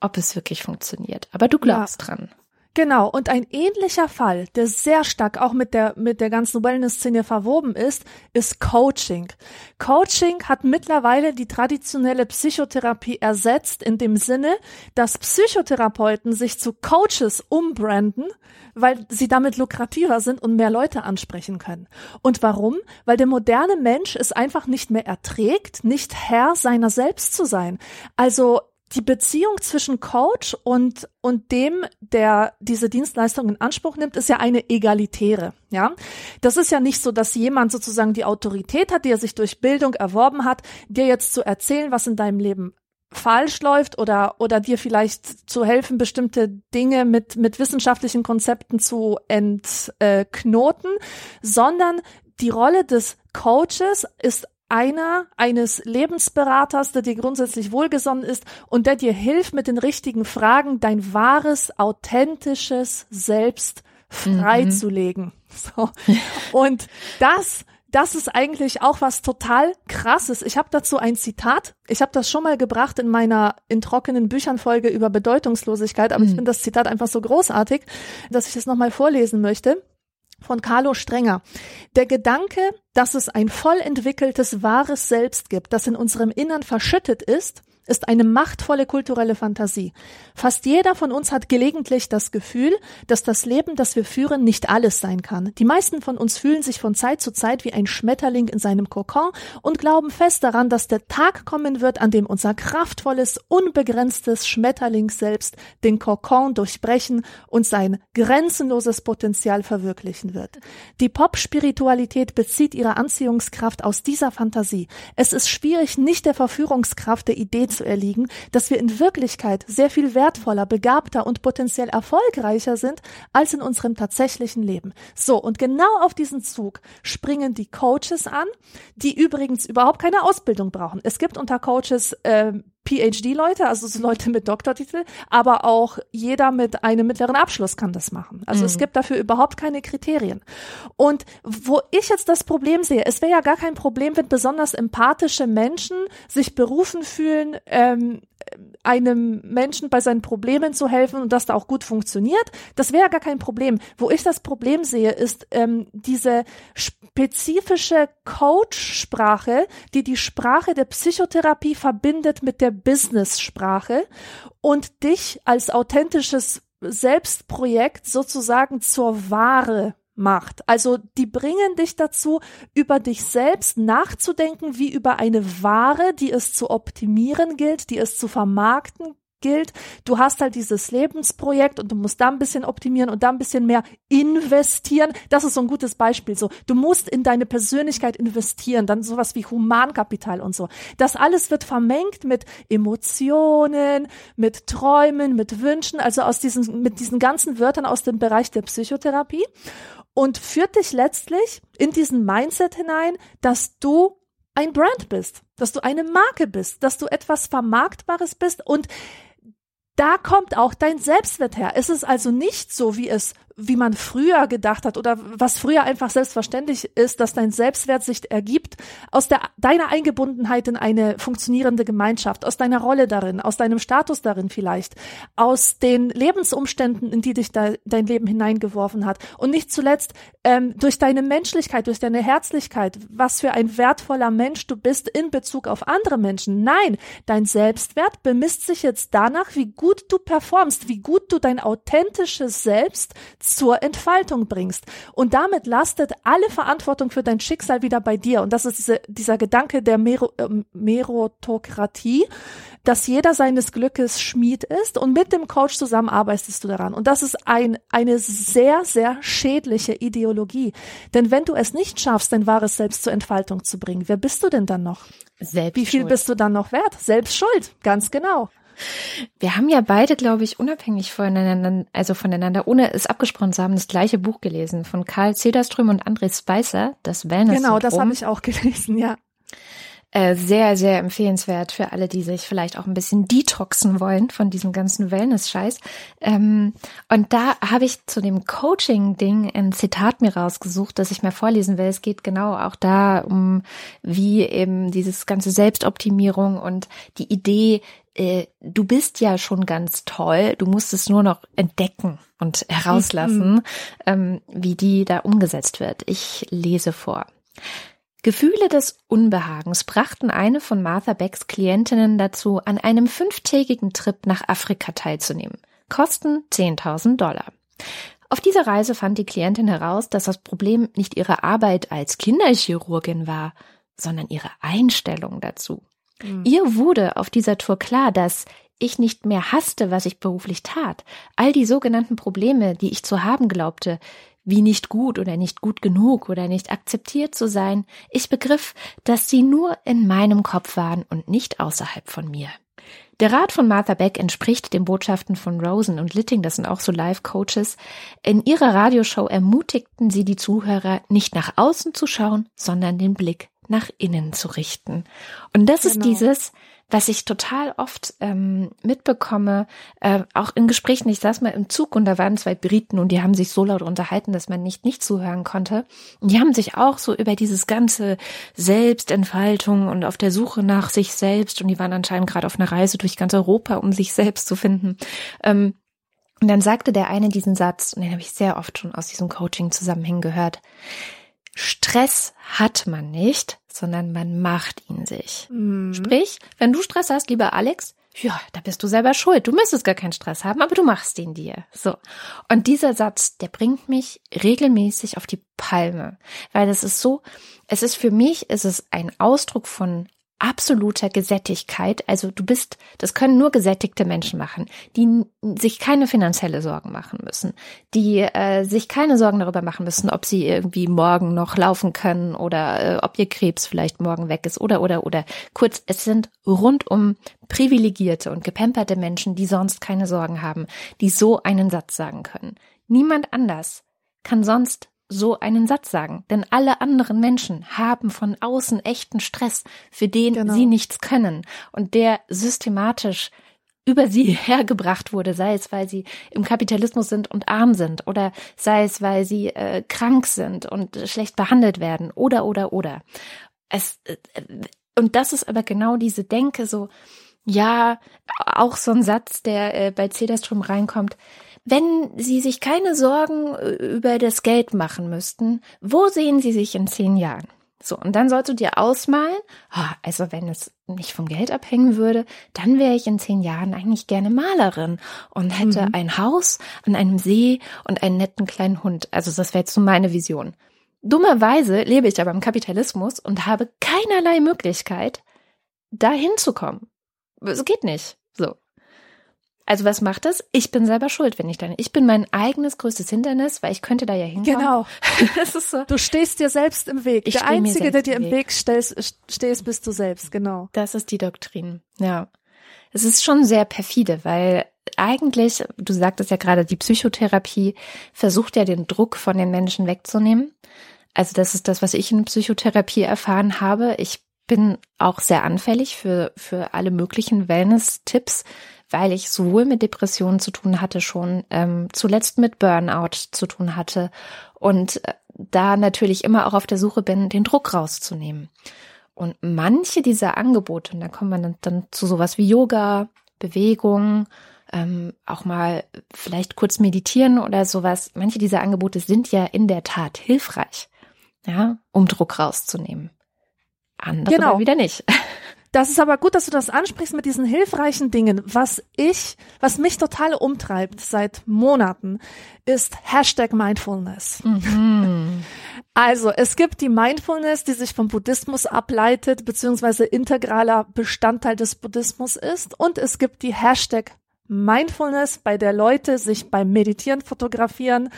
ob es wirklich funktioniert. Aber du glaubst ja. dran. Genau, und ein ähnlicher Fall, der sehr stark auch mit der, mit der ganzen Wellness-Szene verwoben ist, ist Coaching. Coaching hat mittlerweile die traditionelle Psychotherapie ersetzt in dem Sinne, dass Psychotherapeuten sich zu Coaches umbranden, weil sie damit lukrativer sind und mehr Leute ansprechen können. Und warum? Weil der moderne Mensch es einfach nicht mehr erträgt, nicht Herr seiner selbst zu sein. Also die Beziehung zwischen Coach und, und dem, der diese Dienstleistung in Anspruch nimmt, ist ja eine egalitäre, ja. Das ist ja nicht so, dass jemand sozusagen die Autorität hat, die er sich durch Bildung erworben hat, dir jetzt zu erzählen, was in deinem Leben falsch läuft oder, oder dir vielleicht zu helfen, bestimmte Dinge mit, mit wissenschaftlichen Konzepten zu entknoten, sondern die Rolle des Coaches ist einer eines Lebensberaters, der dir grundsätzlich wohlgesonnen ist und der dir hilft, mit den richtigen Fragen dein wahres, authentisches Selbst freizulegen. Mhm. So. Und das das ist eigentlich auch was total krasses. Ich habe dazu ein Zitat. Ich habe das schon mal gebracht in meiner in trockenen Büchern Folge über Bedeutungslosigkeit, aber mhm. ich finde das Zitat einfach so großartig, dass ich es nochmal vorlesen möchte von Carlo Strenger. Der Gedanke, dass es ein voll entwickeltes wahres Selbst gibt, das in unserem Innern verschüttet ist, ist eine machtvolle kulturelle Fantasie. Fast jeder von uns hat gelegentlich das Gefühl, dass das Leben, das wir führen, nicht alles sein kann. Die meisten von uns fühlen sich von Zeit zu Zeit wie ein Schmetterling in seinem Kokon und glauben fest daran, dass der Tag kommen wird, an dem unser kraftvolles, unbegrenztes Schmetterling selbst den Kokon durchbrechen und sein grenzenloses Potenzial verwirklichen wird. Die Pop-Spiritualität bezieht ihre Anziehungskraft aus dieser Fantasie. Es ist schwierig, nicht der Verführungskraft der Idee zu erliegen, dass wir in Wirklichkeit sehr viel wertvoller, begabter und potenziell erfolgreicher sind als in unserem tatsächlichen Leben. So, und genau auf diesen Zug springen die Coaches an, die übrigens überhaupt keine Ausbildung brauchen. Es gibt unter Coaches äh, PhD-Leute, also so Leute mit Doktortitel, aber auch jeder mit einem mittleren Abschluss kann das machen. Also mhm. es gibt dafür überhaupt keine Kriterien. Und wo ich jetzt das Problem sehe, es wäre ja gar kein Problem, wenn besonders empathische Menschen sich berufen fühlen, ähm, einem Menschen bei seinen Problemen zu helfen und das da auch gut funktioniert, das wäre gar kein Problem. Wo ich das Problem sehe, ist ähm, diese spezifische Coach-Sprache, die die Sprache der Psychotherapie verbindet mit der Business-Sprache und dich als authentisches Selbstprojekt sozusagen zur Ware macht. Also die bringen dich dazu, über dich selbst nachzudenken, wie über eine Ware, die es zu optimieren gilt, die es zu vermarkten gilt. Du hast halt dieses Lebensprojekt und du musst da ein bisschen optimieren und da ein bisschen mehr investieren. Das ist so ein gutes Beispiel. So, du musst in deine Persönlichkeit investieren, dann sowas wie Humankapital und so. Das alles wird vermengt mit Emotionen, mit Träumen, mit Wünschen, also aus diesen, mit diesen ganzen Wörtern aus dem Bereich der Psychotherapie und führt dich letztlich in diesen Mindset hinein, dass du ein Brand bist, dass du eine Marke bist, dass du etwas Vermarktbares bist und da kommt auch dein Selbstwert her. Es ist also nicht so, wie es wie man früher gedacht hat oder was früher einfach selbstverständlich ist, dass dein Selbstwert sich ergibt aus der, deiner Eingebundenheit in eine funktionierende Gemeinschaft, aus deiner Rolle darin, aus deinem Status darin vielleicht, aus den Lebensumständen, in die dich da, dein Leben hineingeworfen hat und nicht zuletzt ähm, durch deine Menschlichkeit, durch deine Herzlichkeit, was für ein wertvoller Mensch du bist in Bezug auf andere Menschen. Nein, dein Selbstwert bemisst sich jetzt danach, wie gut du performst, wie gut du dein authentisches Selbst zur Entfaltung bringst. Und damit lastet alle Verantwortung für dein Schicksal wieder bei dir. Und das ist diese, dieser Gedanke der Mero, äh, Merotokratie, dass jeder seines Glückes Schmied ist und mit dem Coach zusammen arbeitest du daran. Und das ist ein, eine sehr, sehr schädliche Ideologie. Denn wenn du es nicht schaffst, dein wahres Selbst zur Entfaltung zu bringen, wer bist du denn dann noch? Selbst Wie viel bist du dann noch wert? Selbst schuld, ganz genau. Wir haben ja beide, glaube ich, unabhängig voneinander, also voneinander, ohne es abgesprochen zu haben, das gleiche Buch gelesen von Karl Cederström und André Spicer, das Wellness. Genau, das habe ich auch gelesen, ja. Äh, sehr, sehr empfehlenswert für alle, die sich vielleicht auch ein bisschen detoxen wollen von diesem ganzen Wellness-Scheiß. Ähm, und da habe ich zu dem Coaching-Ding ein Zitat mir rausgesucht, das ich mir vorlesen will. Es geht genau auch da um, wie eben dieses ganze Selbstoptimierung und die Idee, äh, du bist ja schon ganz toll, du musst es nur noch entdecken und herauslassen, mhm. ähm, wie die da umgesetzt wird. Ich lese vor. Gefühle des Unbehagens brachten eine von Martha Becks Klientinnen dazu, an einem fünftägigen Trip nach Afrika teilzunehmen. Kosten 10.000 Dollar. Auf dieser Reise fand die Klientin heraus, dass das Problem nicht ihre Arbeit als Kinderchirurgin war, sondern ihre Einstellung dazu. Mhm. Ihr wurde auf dieser Tour klar, dass ich nicht mehr hasste, was ich beruflich tat. All die sogenannten Probleme, die ich zu haben glaubte, wie nicht gut oder nicht gut genug oder nicht akzeptiert zu sein, ich begriff, dass sie nur in meinem Kopf waren und nicht außerhalb von mir. Der Rat von Martha Beck entspricht den Botschaften von Rosen und Litting, das sind auch so Live-Coaches. In ihrer Radioshow ermutigten sie die Zuhörer, nicht nach außen zu schauen, sondern den Blick nach innen zu richten. Und das genau. ist dieses, was ich total oft ähm, mitbekomme, äh, auch in Gesprächen. Ich saß mal im Zug und da waren zwei Briten und die haben sich so laut unterhalten, dass man nicht nicht zuhören konnte. Und die haben sich auch so über dieses ganze Selbstentfaltung und auf der Suche nach sich selbst und die waren anscheinend gerade auf einer Reise durch ganz Europa, um sich selbst zu finden. Ähm, und dann sagte der eine diesen Satz, und den habe ich sehr oft schon aus diesem Coaching-Zusammenhang gehört. Stress hat man nicht, sondern man macht ihn sich. Mhm. Sprich, wenn du Stress hast, lieber Alex, ja, da bist du selber schuld. Du müsstest gar keinen Stress haben, aber du machst ihn dir. So. Und dieser Satz, der bringt mich regelmäßig auf die Palme, weil das ist so, es ist für mich, es ist ein Ausdruck von absoluter Gesättigkeit. Also du bist, das können nur gesättigte Menschen machen, die sich keine finanzielle Sorgen machen müssen, die äh, sich keine Sorgen darüber machen müssen, ob sie irgendwie morgen noch laufen können oder äh, ob ihr Krebs vielleicht morgen weg ist oder oder oder. Kurz, es sind rundum privilegierte und gepemperte Menschen, die sonst keine Sorgen haben, die so einen Satz sagen können. Niemand anders kann sonst so einen Satz sagen. Denn alle anderen Menschen haben von außen echten Stress, für den genau. sie nichts können und der systematisch über sie *laughs* hergebracht wurde, sei es, weil sie im Kapitalismus sind und arm sind oder sei es, weil sie äh, krank sind und schlecht behandelt werden oder oder oder. Es äh, und das ist aber genau diese Denke so, ja, auch so ein Satz, der äh, bei Cederstrom reinkommt wenn Sie sich keine Sorgen äh, über das Geld machen müssten, wo sehen Sie sich in zehn Jahren? So, und dann sollst du dir ausmalen, oh, also wenn es nicht vom Geld abhängen würde, dann wäre ich in zehn Jahren eigentlich gerne Malerin und hätte mhm. ein Haus an einem See und einen netten kleinen Hund. Also das wäre jetzt so meine Vision. Dummerweise lebe ich aber im Kapitalismus und habe keinerlei Möglichkeit, da hinzukommen. Es geht nicht. So. Also was macht das? Ich bin selber schuld, wenn ich dann. Ich bin mein eigenes größtes Hindernis, weil ich könnte da ja hinkommen. Genau. *laughs* das ist so. Du stehst dir selbst im Weg. Ich der Einzige, der dir im Weg, Weg stehst, stehst, bist du selbst. Genau. Das ist die Doktrin. Ja. Es ist schon sehr perfide, weil eigentlich, du sagtest ja gerade, die Psychotherapie versucht ja den Druck von den Menschen wegzunehmen. Also das ist das, was ich in Psychotherapie erfahren habe. Ich bin auch sehr anfällig für, für alle möglichen Wellness-Tipps, weil ich sowohl mit Depressionen zu tun hatte schon, ähm, zuletzt mit Burnout zu tun hatte und äh, da natürlich immer auch auf der Suche bin, den Druck rauszunehmen. Und manche dieser Angebote, und da kommt man dann, dann zu sowas wie Yoga, Bewegung, ähm, auch mal vielleicht kurz meditieren oder sowas. Manche dieser Angebote sind ja in der Tat hilfreich, ja, um Druck rauszunehmen. Andere genau. wieder nicht. *laughs* Das ist aber gut, dass du das ansprichst mit diesen hilfreichen Dingen. Was ich, was mich total umtreibt seit Monaten, ist Hashtag Mindfulness. Mhm. *laughs* Also, es gibt die Mindfulness, die sich vom Buddhismus ableitet, beziehungsweise integraler Bestandteil des Buddhismus ist. Und es gibt die Hashtag Mindfulness, bei der Leute sich beim Meditieren fotografieren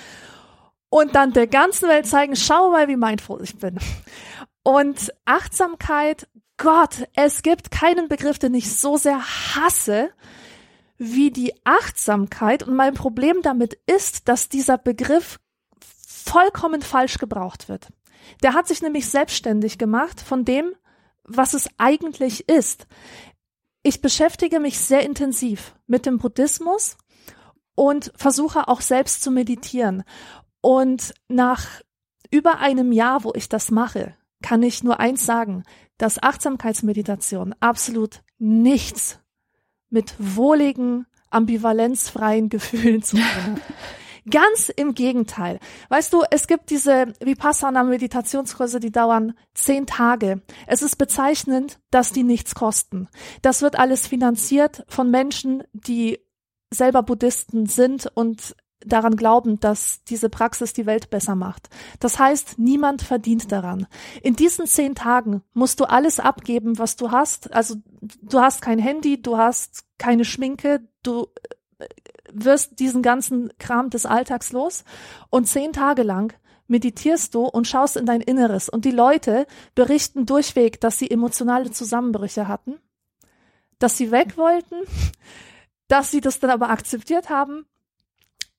und dann der ganzen Welt zeigen, schau mal, wie mindful ich bin. Und Achtsamkeit, Gott, es gibt keinen Begriff, den ich so sehr hasse wie die Achtsamkeit. Und mein Problem damit ist, dass dieser Begriff vollkommen falsch gebraucht wird. Der hat sich nämlich selbstständig gemacht von dem, was es eigentlich ist. Ich beschäftige mich sehr intensiv mit dem Buddhismus und versuche auch selbst zu meditieren. Und nach über einem Jahr, wo ich das mache, kann ich nur eins sagen, dass Achtsamkeitsmeditation absolut nichts mit wohligen, ambivalenzfreien *laughs* Gefühlen zu tun hat. Ganz im Gegenteil. Weißt du, es gibt diese Vipassana-Meditationskurse, die dauern zehn Tage. Es ist bezeichnend, dass die nichts kosten. Das wird alles finanziert von Menschen, die selber Buddhisten sind und daran glauben, dass diese Praxis die Welt besser macht. Das heißt, niemand verdient daran. In diesen zehn Tagen musst du alles abgeben, was du hast. Also du hast kein Handy, du hast keine Schminke, du äh, wirst diesen ganzen Kram des Alltags los und zehn Tage lang meditierst du und schaust in dein Inneres und die Leute berichten durchweg, dass sie emotionale Zusammenbrüche hatten, dass sie weg wollten, *laughs* dass sie das dann aber akzeptiert haben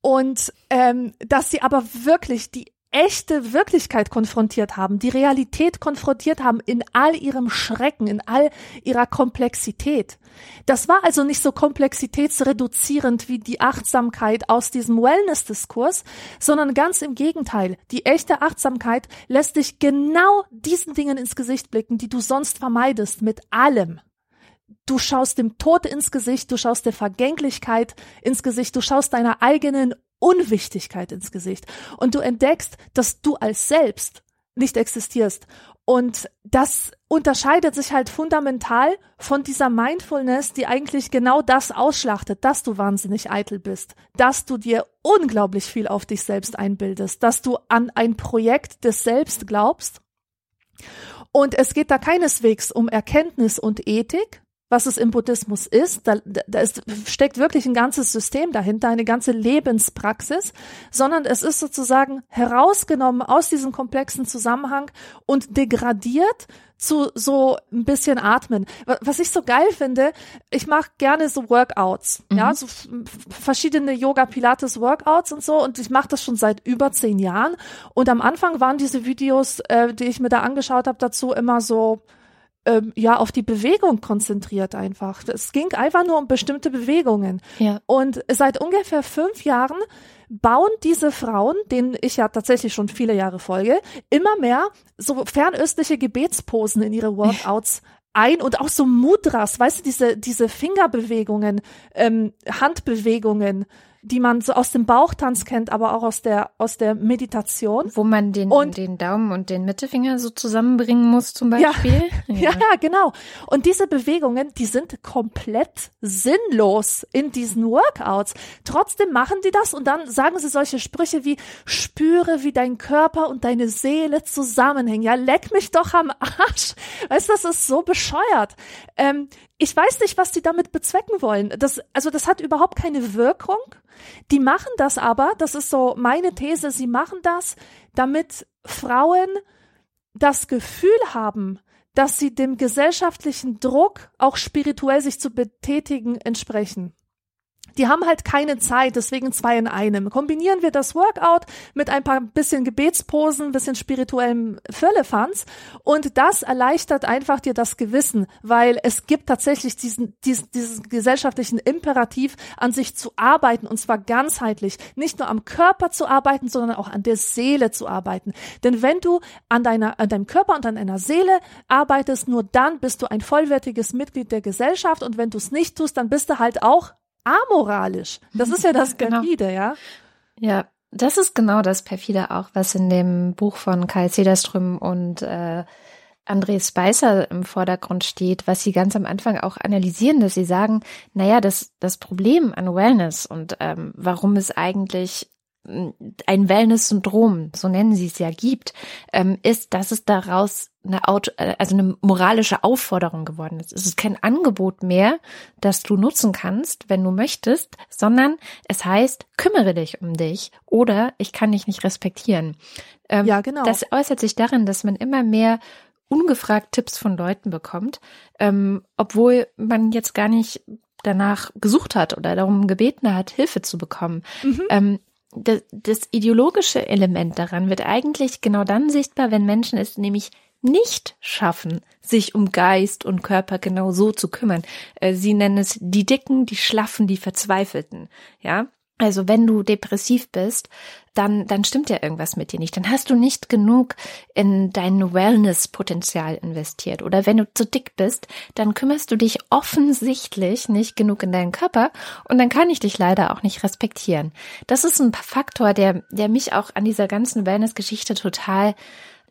und ähm, dass sie aber wirklich die echte Wirklichkeit konfrontiert haben, die Realität konfrontiert haben in all ihrem Schrecken, in all ihrer Komplexität. Das war also nicht so komplexitätsreduzierend wie die Achtsamkeit aus diesem Wellness-Diskurs, sondern ganz im Gegenteil. Die echte Achtsamkeit lässt dich genau diesen Dingen ins Gesicht blicken, die du sonst vermeidest, mit allem. Du schaust dem Tod ins Gesicht, du schaust der Vergänglichkeit ins Gesicht, du schaust deiner eigenen Unwichtigkeit ins Gesicht und du entdeckst, dass du als selbst nicht existierst. Und das unterscheidet sich halt fundamental von dieser Mindfulness, die eigentlich genau das ausschlachtet, dass du wahnsinnig eitel bist, dass du dir unglaublich viel auf dich selbst einbildest, dass du an ein Projekt des Selbst glaubst. Und es geht da keineswegs um Erkenntnis und Ethik, was es im Buddhismus ist. Da, da ist, steckt wirklich ein ganzes System dahinter, eine ganze Lebenspraxis, sondern es ist sozusagen herausgenommen aus diesem komplexen Zusammenhang und degradiert zu so ein bisschen atmen. Was ich so geil finde, ich mache gerne so Workouts, mhm. ja, so verschiedene Yoga, Pilates Workouts und so und ich mache das schon seit über zehn Jahren und am Anfang waren diese Videos, äh, die ich mir da angeschaut habe, dazu immer so ähm, ja auf die Bewegung konzentriert einfach. Es ging einfach nur um bestimmte Bewegungen. Ja. Und seit ungefähr fünf Jahren bauen diese Frauen, denen ich ja tatsächlich schon viele Jahre folge, immer mehr so fernöstliche Gebetsposen in ihre Workouts *laughs* ein und auch so Mudras, weißt du, diese, diese Fingerbewegungen, ähm, Handbewegungen, die man so aus dem Bauchtanz kennt, aber auch aus der aus der Meditation. Wo man den, und, den Daumen und den Mittelfinger so zusammenbringen muss zum Beispiel. Ja, *laughs* ja. ja, genau. Und diese Bewegungen, die sind komplett sinnlos in diesen Workouts. Trotzdem machen die das und dann sagen sie solche Sprüche wie spüre, wie dein Körper und deine Seele zusammenhängen. Ja, leck mich doch am Arsch. Weißt du, das ist so bescheuert. Ähm, ich weiß nicht, was die damit bezwecken wollen. Das, also das hat überhaupt keine Wirkung. Die machen das aber, das ist so meine These, sie machen das, damit Frauen das Gefühl haben, dass sie dem gesellschaftlichen Druck, auch spirituell sich zu betätigen, entsprechen. Die haben halt keine Zeit, deswegen zwei in einem. Kombinieren wir das Workout mit ein paar bisschen Gebetsposen, bisschen spirituellem Firlefanz und das erleichtert einfach dir das Gewissen, weil es gibt tatsächlich diesen, diesen, diesen gesellschaftlichen Imperativ, an sich zu arbeiten und zwar ganzheitlich. Nicht nur am Körper zu arbeiten, sondern auch an der Seele zu arbeiten. Denn wenn du an deiner, an deinem Körper und an deiner Seele arbeitest, nur dann bist du ein vollwertiges Mitglied der Gesellschaft und wenn du es nicht tust, dann bist du halt auch amoralisch. Das ist ja das *laughs* genau. Perfide, ja? Ja, das ist genau das Perfide auch, was in dem Buch von Kai Cederström und äh, André Spicer im Vordergrund steht, was sie ganz am Anfang auch analysieren, dass sie sagen, naja, das, das Problem an Wellness und ähm, warum es eigentlich ein Wellness-Syndrom, so nennen sie es ja, gibt, ähm, ist, dass es daraus eine Auto, äh, also eine moralische Aufforderung geworden ist. Es ist kein Angebot mehr, das du nutzen kannst, wenn du möchtest, sondern es heißt, kümmere dich um dich oder ich kann dich nicht respektieren. Ähm, ja, genau. Das äußert sich darin, dass man immer mehr ungefragt Tipps von Leuten bekommt, ähm, obwohl man jetzt gar nicht danach gesucht hat oder darum gebeten hat, Hilfe zu bekommen. Mhm. Ähm, das, das ideologische Element daran wird eigentlich genau dann sichtbar, wenn Menschen es nämlich nicht schaffen, sich um Geist und Körper genau so zu kümmern. Äh, sie nennen es die Dicken, die Schlaffen, die Verzweifelten. Ja, also wenn du depressiv bist, dann, dann stimmt ja irgendwas mit dir nicht. Dann hast du nicht genug in dein Wellness-Potenzial investiert. Oder wenn du zu dick bist, dann kümmerst du dich offensichtlich nicht genug in deinen Körper und dann kann ich dich leider auch nicht respektieren. Das ist ein Faktor, der, der mich auch an dieser ganzen Wellness-Geschichte total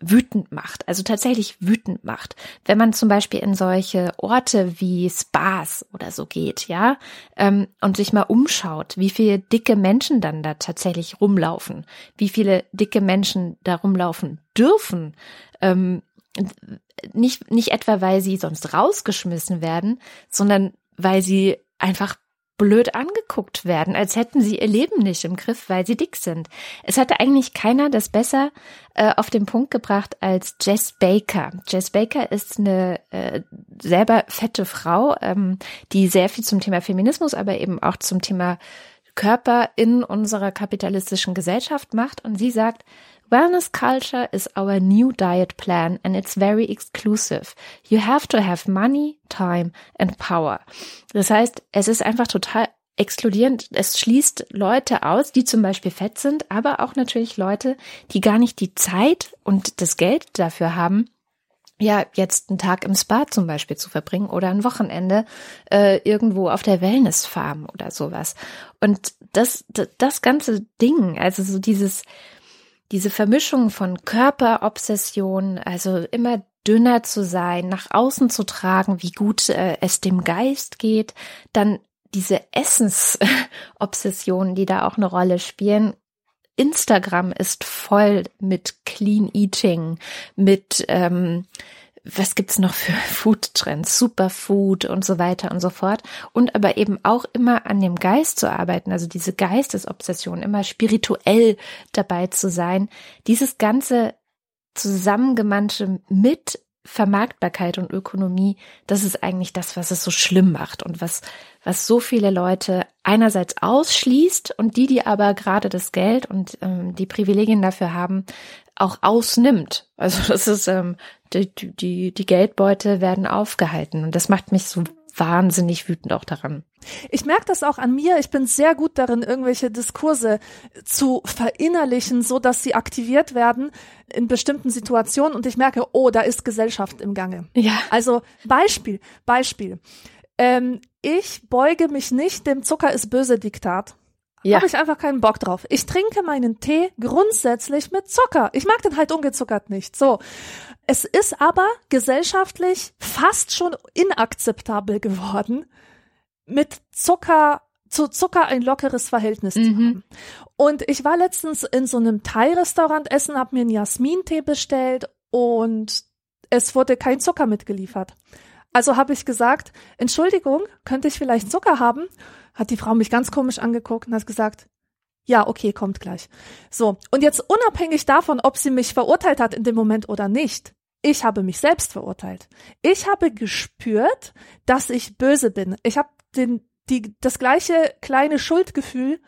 wütend macht, also tatsächlich wütend macht. Wenn man zum Beispiel in solche Orte wie Spas oder so geht, ja, ähm, und sich mal umschaut, wie viele dicke Menschen dann da tatsächlich rumlaufen, wie viele dicke Menschen da rumlaufen dürfen, ähm, nicht, nicht etwa, weil sie sonst rausgeschmissen werden, sondern weil sie einfach blöd angeguckt werden, als hätten sie ihr Leben nicht im Griff, weil sie dick sind. Es hatte eigentlich keiner das besser äh, auf den Punkt gebracht als Jess Baker. Jess Baker ist eine äh, selber fette Frau, ähm, die sehr viel zum Thema Feminismus, aber eben auch zum Thema Körper in unserer kapitalistischen Gesellschaft macht. Und sie sagt, Wellness culture is our new diet plan and it's very exclusive. You have to have money, time and power. Das heißt, es ist einfach total exkludierend. Es schließt Leute aus, die zum Beispiel fett sind, aber auch natürlich Leute, die gar nicht die Zeit und das Geld dafür haben, ja, jetzt einen Tag im Spa zum Beispiel zu verbringen oder ein Wochenende äh, irgendwo auf der Wellnessfarm oder sowas. Und das, das, das ganze Ding, also so dieses, diese Vermischung von Körperobsession, also immer dünner zu sein, nach außen zu tragen, wie gut äh, es dem Geist geht, dann diese Essensobsessionen, die da auch eine Rolle spielen. Instagram ist voll mit Clean Eating, mit ähm, was gibt's noch für *laughs* Food-Trends, Superfood und so weiter und so fort. Und aber eben auch immer an dem Geist zu arbeiten, also diese Geistesobsession, immer spirituell dabei zu sein. Dieses ganze zusammengemannte mit Vermarktbarkeit und Ökonomie, das ist eigentlich das, was es so schlimm macht und was, was so viele Leute einerseits ausschließt und die, die aber gerade das Geld und ähm, die Privilegien dafür haben, auch ausnimmt. Also *laughs* das ist, ähm, die, die, die Geldbeute werden aufgehalten und das macht mich so wahnsinnig wütend auch daran. Ich merke das auch an mir. Ich bin sehr gut darin, irgendwelche Diskurse zu verinnerlichen, so dass sie aktiviert werden in bestimmten Situationen und ich merke, oh, da ist Gesellschaft im Gange. Ja. Also Beispiel, Beispiel. Ähm, ich beuge mich nicht dem Zucker ist böse Diktat. Ja. Habe ich einfach keinen Bock drauf. Ich trinke meinen Tee grundsätzlich mit Zucker. Ich mag den halt ungezuckert nicht. So. Es ist aber gesellschaftlich fast schon inakzeptabel geworden, mit Zucker zu Zucker ein lockeres Verhältnis mhm. zu haben. Und ich war letztens in so einem Thai-Restaurant essen, habe mir einen Jasmin-Tee bestellt und es wurde kein Zucker mitgeliefert. Also habe ich gesagt, Entschuldigung, könnte ich vielleicht Zucker haben? Hat die Frau mich ganz komisch angeguckt und hat gesagt, ja, okay, kommt gleich. So, und jetzt unabhängig davon, ob sie mich verurteilt hat in dem Moment oder nicht, ich habe mich selbst verurteilt. Ich habe gespürt, dass ich böse bin. Ich habe den, die, das gleiche kleine Schuldgefühl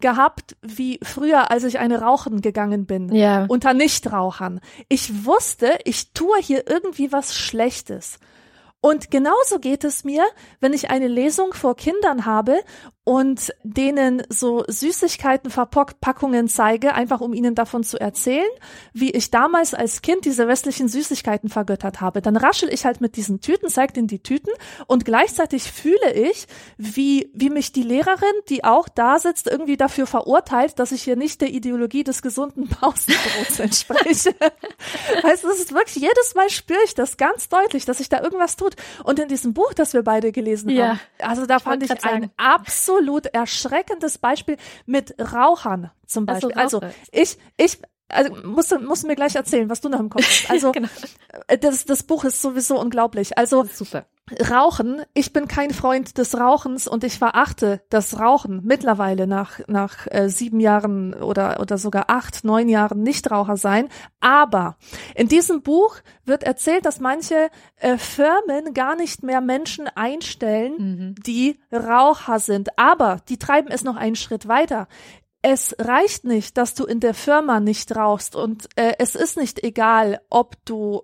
gehabt wie früher, als ich eine rauchen gegangen bin. Ja. Unter Nichtrauchern. Ich wusste, ich tue hier irgendwie was Schlechtes. Und genauso geht es mir, wenn ich eine Lesung vor Kindern habe und denen so Süßigkeitenverpackungen zeige, einfach um ihnen davon zu erzählen, wie ich damals als Kind diese westlichen Süßigkeiten vergöttert habe. Dann raschel ich halt mit diesen Tüten, zeige ihnen die Tüten und gleichzeitig fühle ich, wie, wie mich die Lehrerin, die auch da sitzt, irgendwie dafür verurteilt, dass ich hier nicht der Ideologie des gesunden *laughs* Pausenbrots entspreche. *laughs* heißt, es ist wirklich, jedes Mal spüre ich das ganz deutlich, dass sich da irgendwas tut. Und in diesem Buch, das wir beide gelesen ja. haben, also da fand ich, ich ein absolut erschreckendes Beispiel mit Rauchern zum Beispiel. Also, also ich, ich, also musst du, musst du mir gleich erzählen, was du noch im Kopf hast. Also *laughs* genau. Äh, das, das Buch ist sowieso unglaublich. Also super. Rauchen, ich bin kein Freund des Rauchens und ich verachte das Rauchen mittlerweile nach, nach äh, sieben Jahren oder, oder sogar acht, neun Jahren Nichtraucher sein. Aber in diesem Buch wird erzählt, dass manche äh, Firmen gar nicht mehr Menschen einstellen, mhm. die Raucher sind. Aber die treiben es noch einen Schritt weiter es reicht nicht, dass du in der Firma nicht rauchst und äh, es ist nicht egal, ob du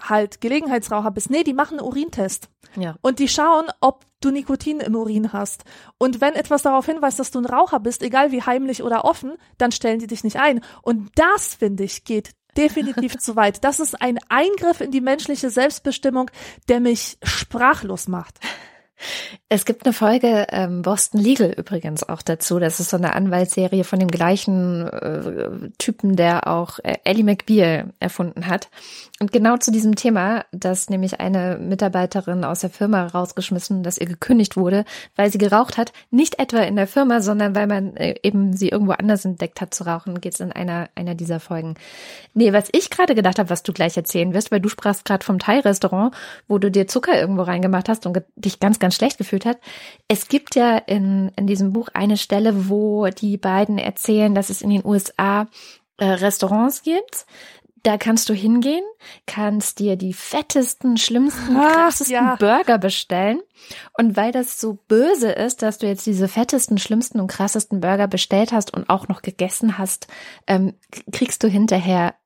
halt Gelegenheitsraucher bist. Nee, die machen einen Urintest. Ja. Und die schauen, ob du Nikotin im Urin hast. Und wenn etwas darauf hinweist, dass du ein Raucher bist, egal wie heimlich oder offen, dann stellen die dich nicht ein. Und das, finde ich, geht definitiv *laughs* zu weit. Das ist ein Eingriff in die menschliche Selbstbestimmung, der mich sprachlos macht. Es gibt eine Folge ähm, Boston Legal übrigens auch dazu. Das ist so eine Anwaltsserie von dem gleichen äh, Typen, der auch äh, Ellie McBeal erfunden hat. Und genau zu diesem Thema, dass nämlich eine Mitarbeiterin aus der Firma rausgeschmissen, dass ihr gekündigt wurde, weil sie geraucht hat. Nicht etwa in der Firma, sondern weil man äh, eben sie irgendwo anders entdeckt hat zu rauchen, geht es in einer, einer dieser Folgen. Nee, was ich gerade gedacht habe, was du gleich erzählen wirst, weil du sprachst gerade vom Thai-Restaurant, wo du dir Zucker irgendwo reingemacht hast und dich ganz, ganz schlecht gefühlt hat. Es gibt ja in, in diesem Buch eine Stelle, wo die beiden erzählen, dass es in den USA äh, Restaurants gibt, da kannst du hingehen, kannst dir die fettesten, schlimmsten, krassesten ja. Burger bestellen. Und weil das so böse ist, dass du jetzt diese fettesten, schlimmsten und krassesten Burger bestellt hast und auch noch gegessen hast, ähm, kriegst du hinterher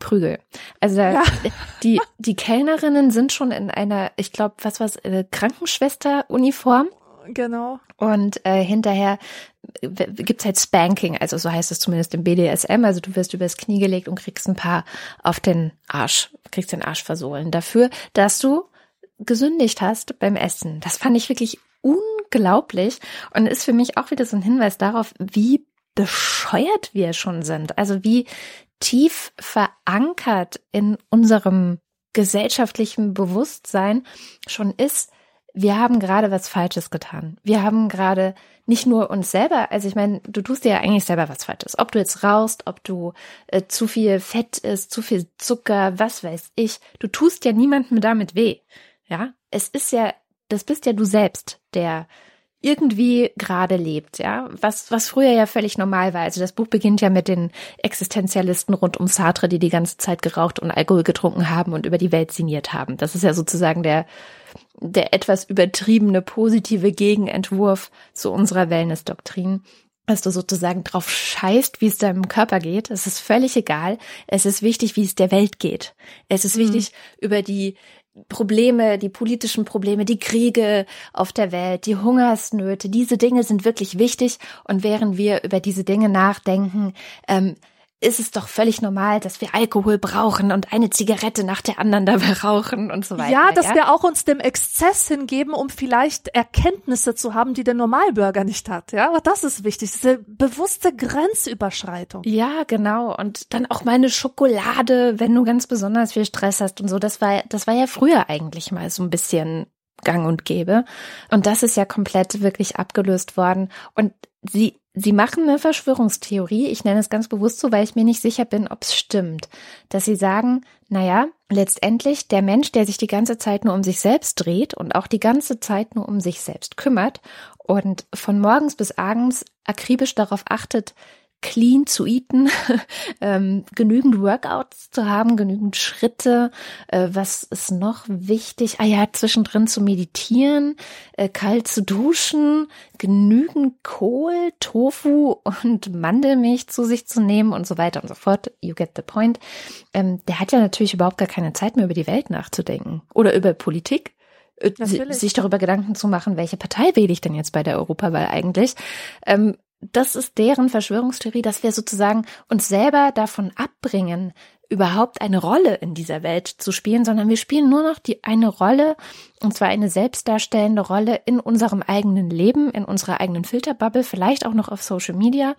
Prügel. Also ja. *laughs* die die Kellnerinnen sind schon in einer, ich glaube, was war's, äh, Krankenschwester-Uniform. Genau. Und äh, hinterher gibt's halt Spanking, also so heißt es zumindest im BDSM. Also du wirst übers Knie gelegt und kriegst ein paar auf den Arsch, kriegst den Arsch versohlen dafür, dass du gesündigt hast beim Essen. Das fand ich wirklich unglaublich und ist für mich auch wieder so ein Hinweis darauf, wie bescheuert wir schon sind. Also wie tief verankert in unserem gesellschaftlichen Bewusstsein schon ist, wir haben gerade was Falsches getan. Wir haben gerade nicht nur uns selber, also ich meine, du tust dir ja eigentlich selber was Falsches. Ob du jetzt rauchst, ob du äh, zu viel Fett isst, zu viel Zucker, was weiß ich. Du tust ja niemandem damit weh. Ja, es ist ja, das bist ja du selbst, der irgendwie gerade lebt, ja, was, was früher ja völlig normal war. Also das Buch beginnt ja mit den Existenzialisten rund um Sartre, die die ganze Zeit geraucht und Alkohol getrunken haben und über die Welt sinniert haben. Das ist ja sozusagen der, der etwas übertriebene positive Gegenentwurf zu unserer Wellness-Doktrin dass du sozusagen drauf scheißt, wie es deinem Körper geht. Es ist völlig egal. Es ist wichtig, wie es der Welt geht. Es ist mhm. wichtig, über die Probleme, die politischen Probleme, die Kriege auf der Welt, die Hungersnöte, diese Dinge sind wirklich wichtig. Und während wir über diese Dinge nachdenken, ähm, ist es doch völlig normal, dass wir Alkohol brauchen und eine Zigarette nach der anderen dabei rauchen und so weiter. Ja, dass ja? wir auch uns dem Exzess hingeben, um vielleicht Erkenntnisse zu haben, die der Normalbürger nicht hat. Ja, aber das ist wichtig, diese bewusste Grenzüberschreitung. Ja, genau. Und dann auch meine Schokolade, wenn du ganz besonders viel Stress hast und so. Das war, das war ja früher eigentlich mal so ein bisschen gang und gäbe. Und das ist ja komplett wirklich abgelöst worden. Und sie Sie machen eine Verschwörungstheorie, ich nenne es ganz bewusst so, weil ich mir nicht sicher bin, ob es stimmt, dass sie sagen, naja, letztendlich der Mensch, der sich die ganze Zeit nur um sich selbst dreht und auch die ganze Zeit nur um sich selbst kümmert und von morgens bis abends akribisch darauf achtet, clean zu eaten, *laughs* ähm, genügend Workouts zu haben, genügend Schritte. Äh, was ist noch wichtig? Ah ja, zwischendrin zu meditieren, äh, kalt zu duschen, genügend Kohl, Tofu und Mandelmilch zu sich zu nehmen und so weiter und so fort. You get the point. Ähm, der hat ja natürlich überhaupt gar keine Zeit mehr über die Welt nachzudenken oder über Politik äh, sich darüber Gedanken zu machen, welche Partei wähle ich denn jetzt bei der Europawahl eigentlich. Ähm, das ist deren Verschwörungstheorie, dass wir sozusagen uns selber davon abbringen, überhaupt eine Rolle in dieser Welt zu spielen, sondern wir spielen nur noch die eine Rolle, und zwar eine selbstdarstellende Rolle in unserem eigenen Leben, in unserer eigenen Filterbubble, vielleicht auch noch auf Social Media,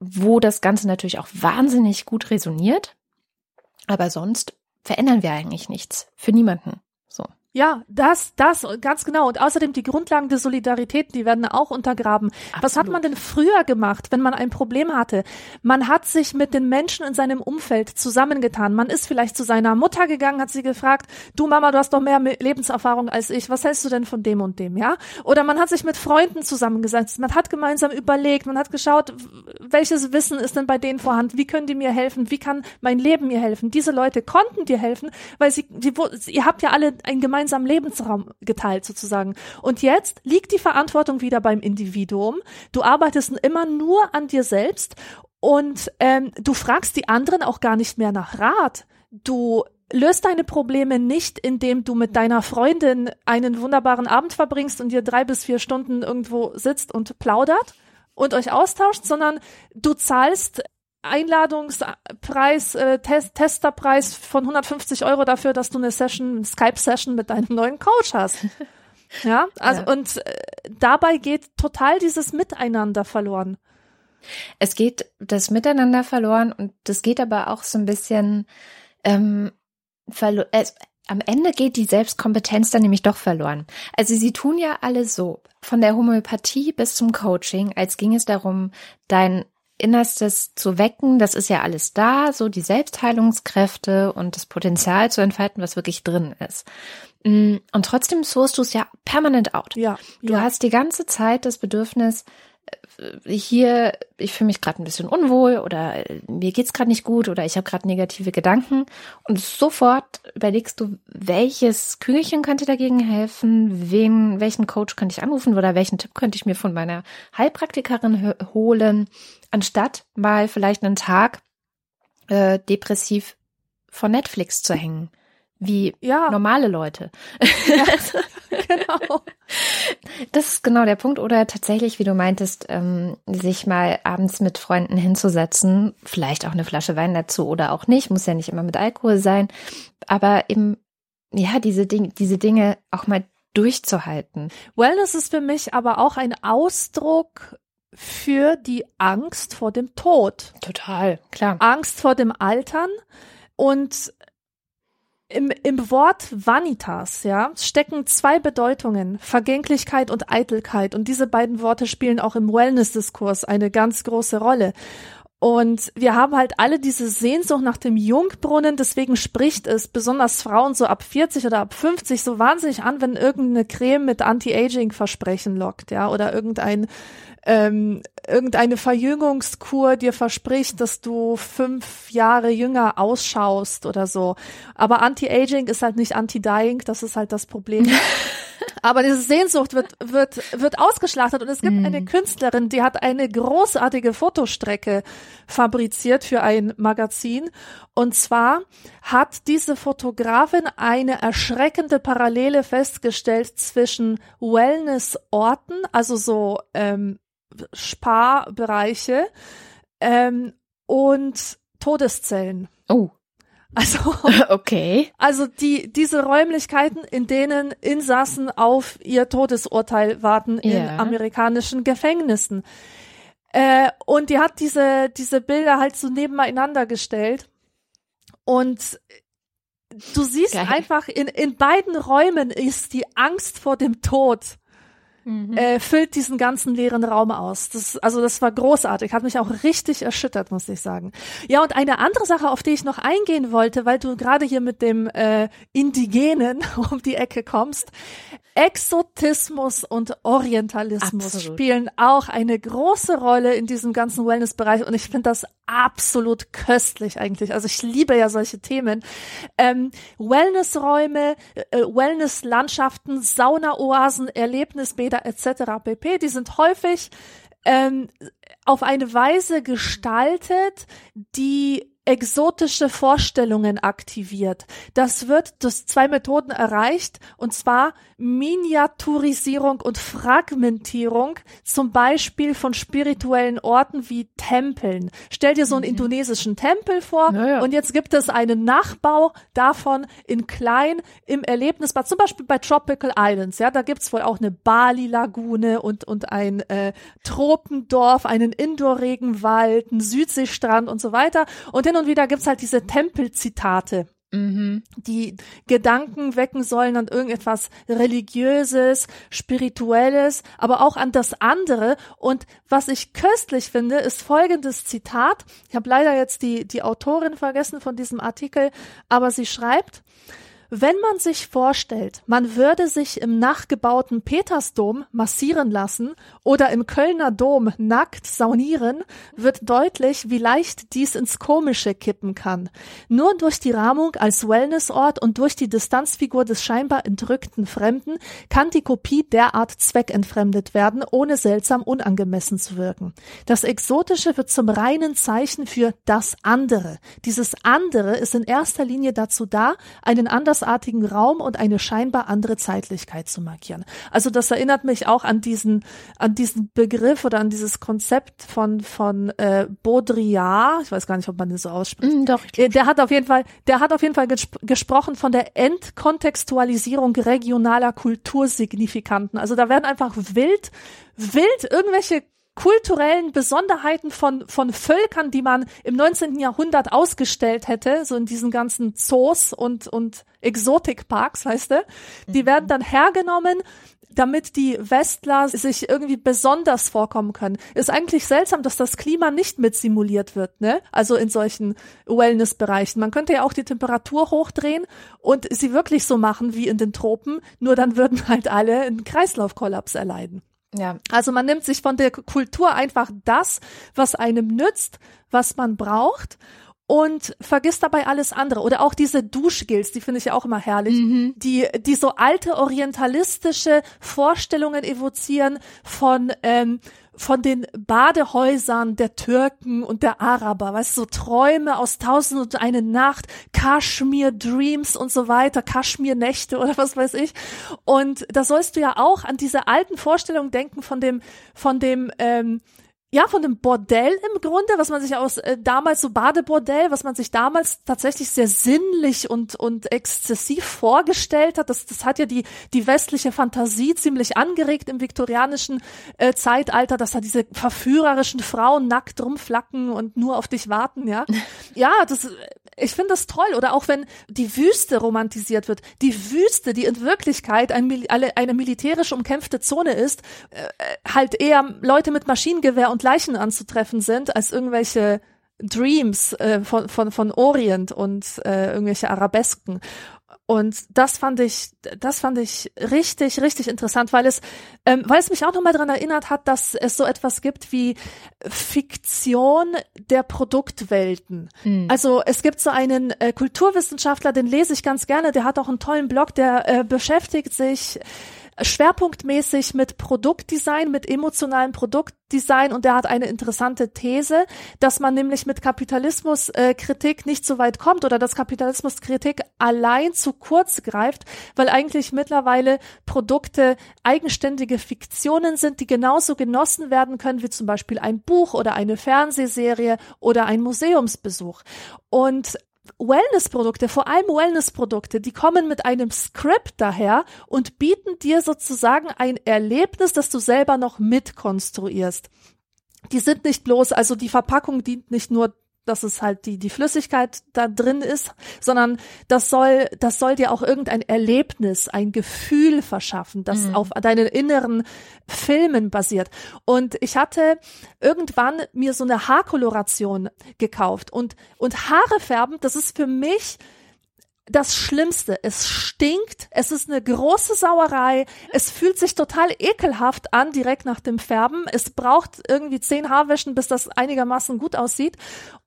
wo das Ganze natürlich auch wahnsinnig gut resoniert. Aber sonst verändern wir eigentlich nichts. Für niemanden. Ja, das, das, ganz genau. Und außerdem die Grundlagen der Solidarität, die werden auch untergraben. Absolut. Was hat man denn früher gemacht, wenn man ein Problem hatte? Man hat sich mit den Menschen in seinem Umfeld zusammengetan. Man ist vielleicht zu seiner Mutter gegangen, hat sie gefragt, du Mama, du hast doch mehr Lebenserfahrung als ich. Was hältst du denn von dem und dem, ja? Oder man hat sich mit Freunden zusammengesetzt. Man hat gemeinsam überlegt. Man hat geschaut, welches Wissen ist denn bei denen vorhanden? Wie können die mir helfen? Wie kann mein Leben mir helfen? Diese Leute konnten dir helfen, weil sie, die, ihr habt ja alle ein gemeinsames gemeinsamen Lebensraum geteilt sozusagen. Und jetzt liegt die Verantwortung wieder beim Individuum. Du arbeitest immer nur an dir selbst und ähm, du fragst die anderen auch gar nicht mehr nach Rat. Du löst deine Probleme nicht, indem du mit deiner Freundin einen wunderbaren Abend verbringst und ihr drei bis vier Stunden irgendwo sitzt und plaudert und euch austauscht, sondern du zahlst Einladungspreis, äh, Test, Testerpreis von 150 Euro dafür, dass du eine Session, Skype-Session mit deinem neuen Coach hast. *laughs* Ja, also ja. und äh, dabei geht total dieses Miteinander verloren. Es geht das Miteinander verloren und das geht aber auch so ein bisschen ähm, verlo es, am Ende geht die Selbstkompetenz dann nämlich doch verloren. Also sie tun ja alle so, von der Homöopathie bis zum Coaching, als ging es darum, dein Innerstes zu wecken, das ist ja alles da, so die Selbstheilungskräfte und das Potenzial zu entfalten, was wirklich drin ist. Mm, und trotzdem sourst du es ja permanent out. Ja. Du ja. hast die ganze Zeit das Bedürfnis, hier, ich fühle mich gerade ein bisschen unwohl oder äh, mir geht's gerade nicht gut oder ich habe gerade negative Gedanken und sofort überlegst du, welches Kügelchen könnte dagegen helfen, wen, welchen Coach könnte ich anrufen oder welchen Tipp könnte ich mir von meiner Heilpraktikerin holen anstatt mal vielleicht einen Tag äh, depressiv vor Netflix zu hängen, wie ja. normale Leute. *laughs* *laughs* Ja, *laughs* genau. Das ist genau der Punkt. Oder tatsächlich, wie du meintest, ähm, sich mal abends mit Freunden hinzusetzen, vielleicht auch eine Flasche Wein dazu oder auch nicht, muss ja nicht immer mit Alkohol sein, aber eben, ja, diese, Ding diese Dinge auch mal durchzuhalten. Wellness ist für mich aber auch ein Ausdruck für die Angst vor dem Tod. Total, klar. Angst vor dem Altern und im, im Wort Vanitas, ja, stecken zwei Bedeutungen, Vergänglichkeit und Eitelkeit. Und diese beiden Worte spielen auch im Wellness-Diskurs eine ganz große Rolle. Und wir haben halt alle diese Sehnsucht nach dem Jungbrunnen, deswegen spricht es besonders Frauen so ab 40 oder ab 50 so wahnsinnig an, wenn irgendeine Creme mit Anti-Aging-Versprechen lockt, ja, oder irgendein ähm, irgendeine Verjüngungskur dir verspricht, dass du fünf Jahre jünger ausschaust oder so. Aber Anti-Aging ist halt nicht Anti-Dying, das ist halt das Problem. *laughs* Aber diese Sehnsucht wird, wird, wird ausgeschlachtet und es gibt mm. eine Künstlerin, die hat eine großartige Fotostrecke fabriziert für ein Magazin. Und zwar hat diese Fotografin eine erschreckende Parallele festgestellt zwischen Wellnessorten, also so ähm, Sparbereiche ähm, und Todeszellen. Oh. *laughs* Also, *laughs* okay. Also die, diese Räumlichkeiten, in denen Insassen auf ihr Todesurteil warten in yeah. amerikanischen Gefängnissen. Äh, und die hat diese, diese Bilder halt so nebeneinander gestellt. Und du siehst Geil. einfach, in, in beiden Räumen ist die Angst vor dem Tod mhm. äh, füllt diesen ganzen leeren Raum aus. Das, also das war großartig, hat mich auch richtig erschüttert, muss ich sagen. Ja, und eine andere Sache, auf die ich noch eingehen wollte, weil du gerade hier mit dem äh, Indigenen *laughs* um die Ecke kommst. Exotismus und Orientalismus Absolut. spielen auch eine große Rolle in diesem ganzen Wellness-Bereich und ich finde das absolut köstlich eigentlich. Also ich liebe ja solche Themen. Ähm, Wellnessräume, äh, Wellnesslandschaften, Saunaoasen, Erlebnisbäder etc. pp. Die sind häufig ähm, auf eine Weise gestaltet, die exotische Vorstellungen aktiviert. Das wird durch zwei Methoden erreicht, und zwar Miniaturisierung und Fragmentierung, zum Beispiel von spirituellen Orten wie Tempeln. Stell dir so einen mhm. indonesischen Tempel vor ja, und jetzt gibt es einen Nachbau davon in klein im Erlebnisbad, zum Beispiel bei Tropical Islands. Ja, da gibt's wohl auch eine Bali-Lagune und, und ein äh, Tropendorf, einen Indoor-Regenwald, einen Südseestrand und so weiter. Und hin und wieder gibt's halt diese Tempelzitate mhm. die Gedanken wecken sollen an irgendetwas Religiöses, Spirituelles, aber auch an das andere. Und was ich köstlich finde, ist folgendes Zitat. Ich habe leider jetzt die, die Autorin vergessen von diesem Artikel, aber sie schreibt, wenn man sich vorstellt, man würde sich im nachgebauten Petersdom massieren lassen oder im Kölner Dom nackt saunieren, wird deutlich, wie leicht dies ins Komische kippen kann. Nur durch die Rahmung als Wellnessort und durch die Distanzfigur des scheinbar entrückten Fremden kann die Kopie derart zweckentfremdet werden, ohne seltsam unangemessen zu wirken. Das Exotische wird zum reinen Zeichen für das andere. Dieses andere ist in erster Linie dazu da, einen anders andersartigen Raum und eine scheinbar andere Zeitlichkeit zu markieren. Also das erinnert mich auch an diesen, an diesen Begriff oder an dieses Konzept von, von äh, Baudrillard. Ich weiß gar nicht, ob man den so ausspricht. Mm, doch. Äh, der hat auf jeden Fall, der hat auf jeden Fall gesp gesprochen von der Entkontextualisierung regionaler Kultursignifikanten. Also da werden einfach wild, wild irgendwelche kulturellen Besonderheiten von, von Völkern, die man im 19. Jahrhundert ausgestellt hätte, so in diesen ganzen Zoos und, und Exotikparks, weißt du, die mhm. werden dann hergenommen, damit die Westler sich irgendwie besonders vorkommen können. Ist eigentlich seltsam, dass das Klima nicht mit simuliert wird, ne? Also in solchen Wellness-Bereichen. Man könnte ja auch die Temperatur hochdrehen und sie wirklich so machen wie in den Tropen, nur dann würden halt alle einen Kreislaufkollaps erleiden. Ja. Also man nimmt sich von der Kultur einfach das, was einem nützt, was man braucht und vergisst dabei alles andere. Oder auch diese Duschgills, die finde ich ja auch immer herrlich, mhm. die, die so alte orientalistische Vorstellungen evozieren von, ähm, von den Badehäusern der Türken und der Araber, weißt du, so Träume aus Tausend und eine Nacht, Kaschmir Dreams und so weiter, Kaschmir Nächte oder was weiß ich. Und da sollst du ja auch an diese alten Vorstellungen denken von dem, von dem, ähm, ja, von dem Bordell im Grunde, was man sich aus äh, damals so Badebordell, was man sich damals tatsächlich sehr sinnlich und und exzessiv vorgestellt hat. Das das hat ja die die westliche Fantasie ziemlich angeregt im viktorianischen äh, Zeitalter, dass da diese verführerischen Frauen nackt rumflacken und nur auf dich warten, ja. *laughs* ja, das ich finde das toll. Oder auch wenn die Wüste romantisiert wird. Die Wüste, die in Wirklichkeit ein, eine militärisch umkämpfte Zone ist, äh, halt eher Leute mit Maschinengewehr und Leichen anzutreffen sind, als irgendwelche Dreams äh, von, von, von Orient und äh, irgendwelche Arabesken. Und das fand ich, das fand ich richtig, richtig interessant, weil es, ähm, weil es mich auch nochmal daran erinnert hat, dass es so etwas gibt wie Fiktion der Produktwelten. Mhm. Also es gibt so einen äh, Kulturwissenschaftler, den lese ich ganz gerne, der hat auch einen tollen Blog, der äh, beschäftigt sich schwerpunktmäßig mit Produktdesign, mit emotionalem Produktdesign und der hat eine interessante These, dass man nämlich mit Kapitalismuskritik äh, nicht so weit kommt oder dass Kapitalismuskritik allein zu kurz greift, weil eigentlich mittlerweile Produkte eigenständige Fiktionen sind, die genauso genossen werden können wie zum Beispiel ein Buch oder eine Fernsehserie oder ein Museumsbesuch. Und Wellnessprodukte, vor allem Wellnessprodukte, die kommen mit einem Skript daher und bieten dir sozusagen ein Erlebnis, das du selber noch mitkonstruierst. Die sind nicht bloß, also die Verpackung dient nicht nur dass es halt die, die Flüssigkeit da drin ist, sondern das soll, das soll dir auch irgendein Erlebnis, ein Gefühl verschaffen, das mhm. auf deinen inneren Filmen basiert. Und ich hatte irgendwann mir so eine Haarkoloration gekauft und, und Haare färben, das ist für mich das Schlimmste. Es stinkt, es ist eine große Sauerei, es fühlt sich total ekelhaft an direkt nach dem Färben. Es braucht irgendwie zehn Haarwäschen, bis das einigermaßen gut aussieht.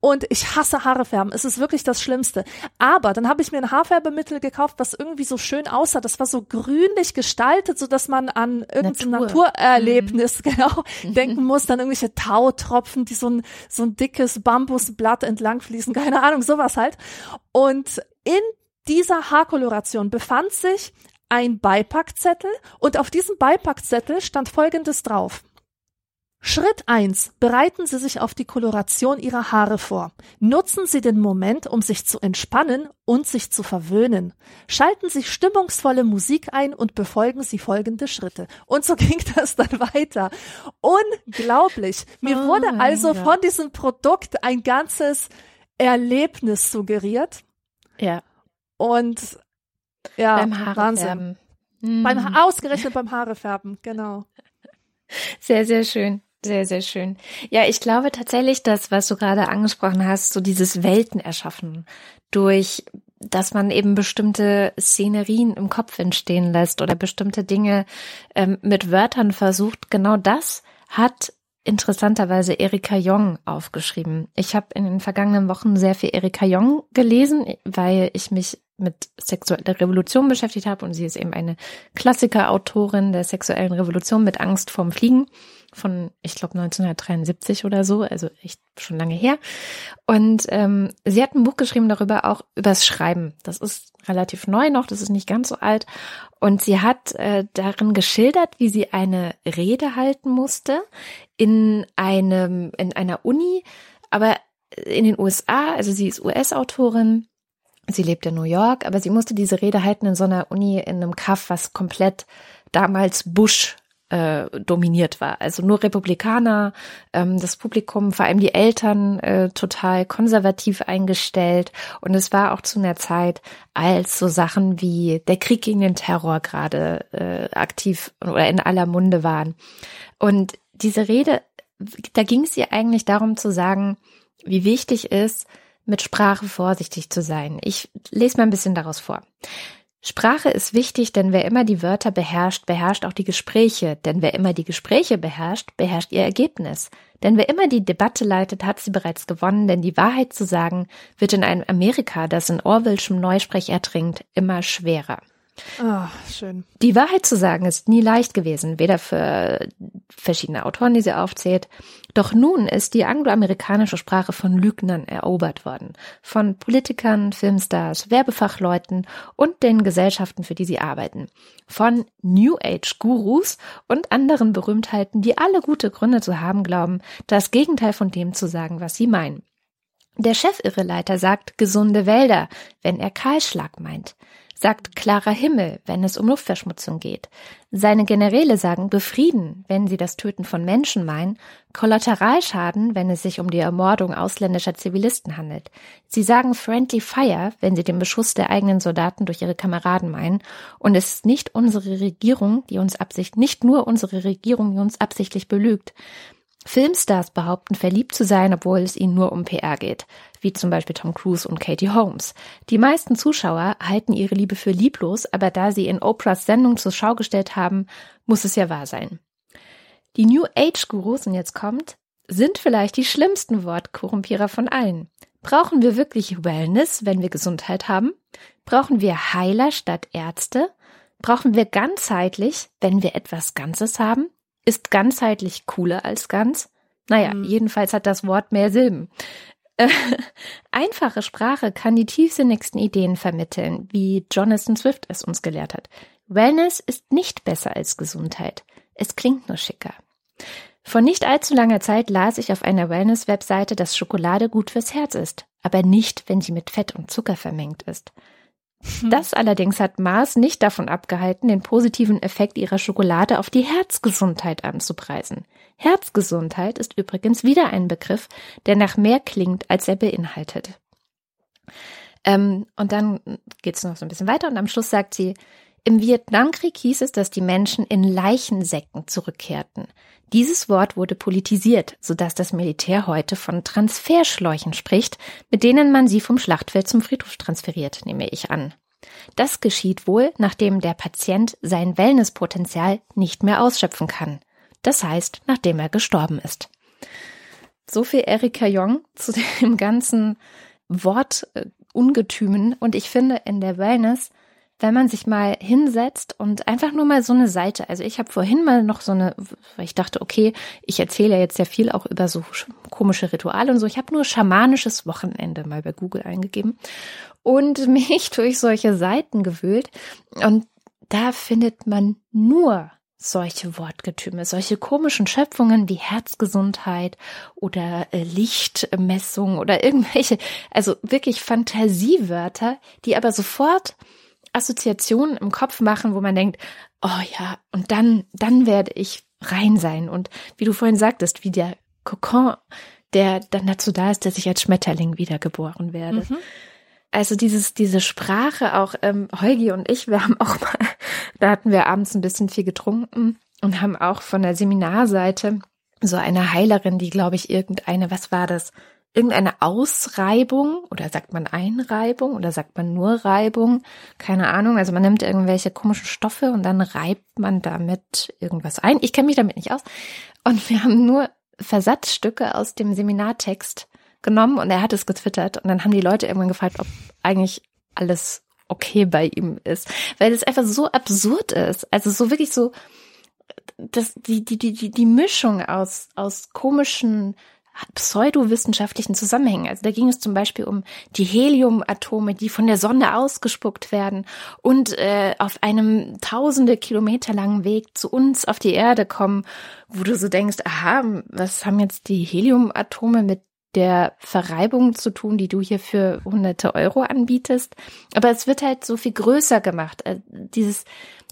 Und ich hasse Haare färben. Es ist wirklich das Schlimmste. Aber dann habe ich mir ein Haarfärbemittel gekauft, was irgendwie so schön aussah. Das war so grünlich gestaltet, so dass man an irgendein Natur. Naturerlebnis mhm. *laughs* genau denken muss. Dann irgendwelche Tautropfen, die so ein, so ein dickes Bambusblatt entlang fließen. Keine Ahnung, sowas halt. Und in dieser Haarkoloration befand sich ein Beipackzettel und auf diesem Beipackzettel stand Folgendes drauf. Schritt eins: Bereiten Sie sich auf die Koloration Ihrer Haare vor. Nutzen Sie den Moment, um sich zu entspannen und sich zu verwöhnen. Schalten Sie stimmungsvolle Musik ein und befolgen Sie folgende Schritte. Und so *laughs* ging das dann weiter. Unglaublich. Mir oh, wurde also von diesem Produkt ein ganzes Erlebnis suggeriert. Ja. Und ja, beim Haare Wahnsinn. Färben. Mhm. Beim ausgerechnet beim Haarefärben, genau. Sehr, sehr schön. Sehr, sehr schön. Ja, ich glaube tatsächlich, dass, was du gerade angesprochen hast, so dieses Welten erschaffen durch, dass man eben bestimmte Szenerien im Kopf entstehen lässt oder bestimmte Dinge ähm, mit Wörtern versucht. Genau das hat interessanterweise Erika Jong aufgeschrieben. Ich habe in den vergangenen Wochen sehr viel Erika Jong gelesen, weil ich mich mit sexueller Revolution beschäftigt habe und sie ist eben eine Klassikerautorin der sexuellen Revolution mit Angst vorm Fliegen von, ich glaube, 1973 oder so, also echt schon lange her. Und ähm, sie hat ein Buch geschrieben darüber, auch übers Schreiben. Das ist relativ neu noch, das ist nicht ganz so alt. Und sie hat äh, darin geschildert, wie sie eine Rede halten musste in einem, in einer Uni, aber in den USA, also sie ist US-Autorin, sie lebt in New York, aber sie musste diese Rede halten in so einer Uni in einem Kaff, was komplett damals Bush äh, dominiert war. Also nur Republikaner, ähm, das Publikum, vor allem die Eltern, äh, total konservativ eingestellt. Und es war auch zu einer Zeit, als so Sachen wie der Krieg gegen den Terror gerade äh, aktiv oder in aller Munde waren. Und diese Rede, da ging es ihr eigentlich darum zu sagen, wie wichtig ist, mit Sprache vorsichtig zu sein. Ich lese mal ein bisschen daraus vor. Sprache ist wichtig, denn wer immer die Wörter beherrscht, beherrscht auch die Gespräche, denn wer immer die Gespräche beherrscht, beherrscht ihr Ergebnis. Denn wer immer die Debatte leitet, hat sie bereits gewonnen, denn die Wahrheit zu sagen, wird in einem Amerika, das in Orwellschem Neusprech ertrinkt, immer schwerer. Ah, oh, schön. Die Wahrheit zu sagen ist nie leicht gewesen, weder für verschiedene Autoren, die sie aufzählt. Doch nun ist die angloamerikanische Sprache von Lügnern erobert worden. Von Politikern, Filmstars, Werbefachleuten und den Gesellschaften, für die sie arbeiten. Von New Age Gurus und anderen Berühmtheiten, die alle gute Gründe zu haben glauben, das Gegenteil von dem zu sagen, was sie meinen. Der Chefirreleiter sagt gesunde Wälder, wenn er Kahlschlag meint sagt klarer Himmel, wenn es um Luftverschmutzung geht. Seine Generäle sagen befrieden, wenn sie das Töten von Menschen meinen, Kollateralschaden, wenn es sich um die Ermordung ausländischer Zivilisten handelt. Sie sagen friendly fire, wenn sie den Beschuss der eigenen Soldaten durch ihre Kameraden meinen. Und es ist nicht unsere Regierung, die uns absichtlich, nicht nur unsere Regierung, die uns absichtlich belügt. Filmstars behaupten, verliebt zu sein, obwohl es ihnen nur um PR geht, wie zum Beispiel Tom Cruise und Katie Holmes. Die meisten Zuschauer halten ihre Liebe für lieblos, aber da sie in Oprahs Sendung zur Schau gestellt haben, muss es ja wahr sein. Die New Age Gurus, und jetzt kommt, sind vielleicht die schlimmsten Wortkorrumpierer von allen. Brauchen wir wirklich Wellness, wenn wir Gesundheit haben? Brauchen wir Heiler statt Ärzte? Brauchen wir ganzheitlich, wenn wir etwas Ganzes haben? Ist ganzheitlich cooler als ganz? Naja, mhm. jedenfalls hat das Wort mehr Silben. *laughs* Einfache Sprache kann die tiefsinnigsten Ideen vermitteln, wie Jonathan Swift es uns gelehrt hat. Wellness ist nicht besser als Gesundheit. Es klingt nur schicker. Vor nicht allzu langer Zeit las ich auf einer Wellness-Webseite, dass Schokolade gut fürs Herz ist, aber nicht, wenn sie mit Fett und Zucker vermengt ist. Hm. Das allerdings hat Mars nicht davon abgehalten, den positiven Effekt ihrer Schokolade auf die Herzgesundheit anzupreisen. Herzgesundheit ist übrigens wieder ein Begriff, der nach mehr klingt, als er beinhaltet. Ähm, und dann geht's noch so ein bisschen weiter und am Schluss sagt sie, im Vietnamkrieg hieß es, dass die Menschen in Leichensäcken zurückkehrten. Dieses Wort wurde politisiert, sodass das Militär heute von Transferschläuchen spricht, mit denen man sie vom Schlachtfeld zum Friedhof transferiert, nehme ich an. Das geschieht wohl, nachdem der Patient sein Wellnesspotenzial nicht mehr ausschöpfen kann. Das heißt, nachdem er gestorben ist. So viel Erika Jong zu *laughs* dem ganzen Wortungetümen. Und ich finde, in der Wellness wenn man sich mal hinsetzt und einfach nur mal so eine Seite, also ich habe vorhin mal noch so eine, weil ich dachte, okay, ich erzähle ja jetzt sehr viel auch über so komische Rituale und so. Ich habe nur schamanisches Wochenende mal bei Google eingegeben und *laughs* mich durch solche Seiten gewühlt und da findet man nur solche Wortgetüme, solche komischen Schöpfungen wie Herzgesundheit oder äh, Lichtmessung oder irgendwelche, also wirklich Fantasiewörter, die aber sofort Assoziationen im Kopf machen, wo man denkt, oh ja, und dann, dann werde ich rein sein. Und wie du vorhin sagtest, wie der Kokon, der dann dazu da ist, dass ich als Schmetterling wiedergeboren werde. Mhm. Also dieses, diese Sprache auch, ähm, Heugi und ich, wir *laughs* haben auch mal, da hatten wir abends ein bisschen viel getrunken und haben auch von der Seminarseite so eine Heilerin, die glaube ich irgendeine, was war das? Irgendeine Ausreibung oder sagt man Einreibung oder sagt man nur Reibung? Keine Ahnung. Also man nimmt irgendwelche komischen Stoffe und dann reibt man damit irgendwas ein. Ich kenne mich damit nicht aus. Und wir haben nur Versatzstücke aus dem Seminartext genommen und er hat es getwittert und dann haben die Leute irgendwann gefragt, ob eigentlich alles okay bei ihm ist, weil es einfach so absurd ist, also so wirklich so, dass die die die die Mischung aus aus komischen pseudowissenschaftlichen Zusammenhängen. Also da ging es zum Beispiel um die Heliumatome, die von der Sonne ausgespuckt werden und äh, auf einem tausende Kilometer langen Weg zu uns auf die Erde kommen, wo du so denkst, aha, was haben jetzt die Heliumatome mit der Verreibung zu tun, die du hier für hunderte Euro anbietest. Aber es wird halt so viel größer gemacht. Äh, dieses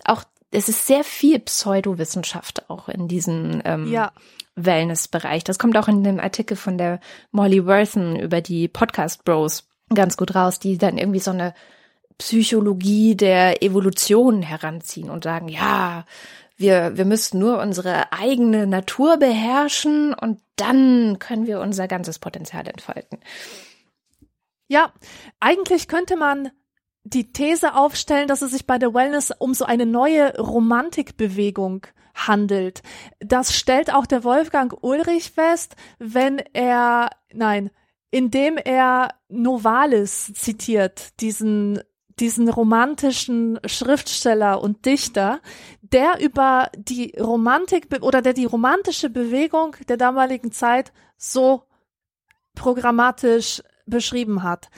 auch, es ist sehr viel Pseudowissenschaft auch in diesem ähm, ja. Wellness-Bereich. Das kommt auch in dem Artikel von der Molly Worthen über die Podcast Bros ganz gut raus, die dann irgendwie so eine Psychologie der Evolution heranziehen und sagen, ja, wir, wir müssen nur unsere eigene Natur beherrschen und dann können wir unser ganzes Potenzial entfalten. Ja, eigentlich könnte man die These aufstellen, dass es sich bei der Wellness um so eine neue Romantikbewegung handelt. Das stellt auch der Wolfgang Ulrich fest, wenn er, nein, indem er Novalis zitiert, diesen diesen romantischen Schriftsteller und Dichter, der über die Romantik oder der die romantische Bewegung der damaligen Zeit so programmatisch beschrieben hat.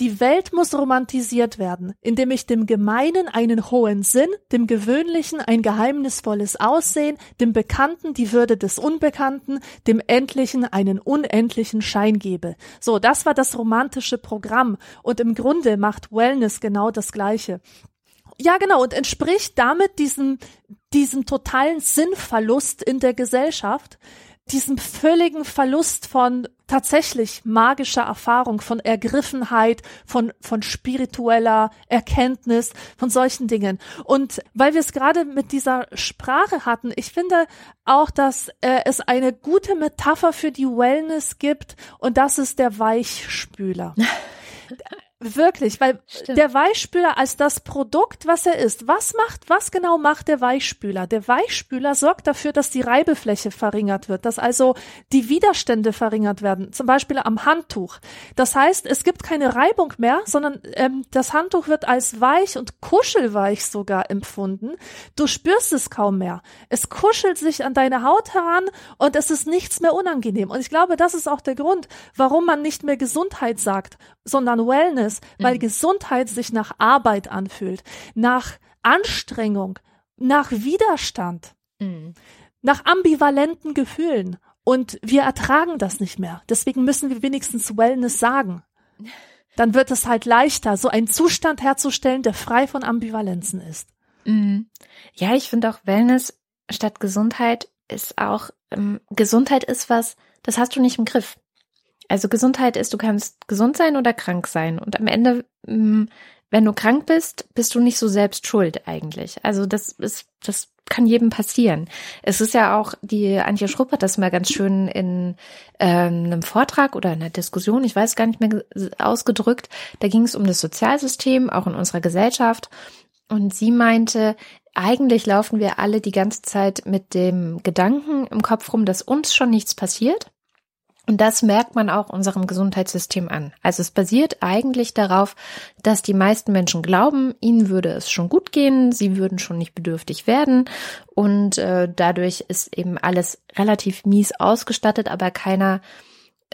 Die Welt muss romantisiert werden, indem ich dem Gemeinen einen hohen Sinn, dem Gewöhnlichen ein geheimnisvolles Aussehen, dem Bekannten die Würde des Unbekannten, dem Endlichen einen unendlichen Schein gebe. So, das war das romantische Programm und im Grunde macht Wellness genau das Gleiche. Ja, genau, und entspricht damit diesem, diesem totalen Sinnverlust in der Gesellschaft, diesem völligen Verlust von tatsächlich magischer Erfahrung, von Ergriffenheit, von, von spiritueller Erkenntnis, von solchen Dingen. Und weil wir es gerade mit dieser Sprache hatten, ich finde auch, dass äh, es eine gute Metapher für die Wellness gibt und das ist der Weichspüler. *laughs* Wirklich, weil Stimmt. der Weichspüler als das Produkt, was er ist, was macht, was genau macht der Weichspüler? Der Weichspüler sorgt dafür, dass die Reibefläche verringert wird, dass also die Widerstände verringert werden, zum Beispiel am Handtuch. Das heißt, es gibt keine Reibung mehr, sondern ähm, das Handtuch wird als weich und kuschelweich sogar empfunden. Du spürst es kaum mehr. Es kuschelt sich an deine Haut heran und es ist nichts mehr unangenehm. Und ich glaube, das ist auch der Grund, warum man nicht mehr Gesundheit sagt, sondern Wellness ist, weil mhm. Gesundheit sich nach Arbeit anfühlt, nach Anstrengung, nach Widerstand, mhm. nach ambivalenten Gefühlen. Und wir ertragen das nicht mehr. Deswegen müssen wir wenigstens Wellness sagen. *laughs* Dann wird es halt leichter, so einen Zustand herzustellen, der frei von Ambivalenzen ist. Mhm. Ja, ich finde auch Wellness statt Gesundheit ist auch, ähm, Gesundheit ist was, das hast du nicht im Griff. Also Gesundheit ist, du kannst gesund sein oder krank sein. Und am Ende, mm, wenn du krank bist, bist du nicht so selbst schuld eigentlich. Also das ist, das kann jedem passieren. Es ist ja auch, die Antje Schrupp hat das mal ganz schön in ähm, einem Vortrag oder in einer Diskussion, ich weiß gar nicht mehr ausgedrückt, da ging es um das Sozialsystem, auch in unserer Gesellschaft. Und sie meinte, eigentlich laufen wir alle die ganze Zeit mit dem Gedanken im Kopf rum, dass uns schon nichts passiert und das merkt man auch unserem Gesundheitssystem an. Also es basiert eigentlich darauf, dass die meisten Menschen glauben, ihnen würde es schon gut gehen, sie würden schon nicht bedürftig werden und äh, dadurch ist eben alles relativ mies ausgestattet, aber keiner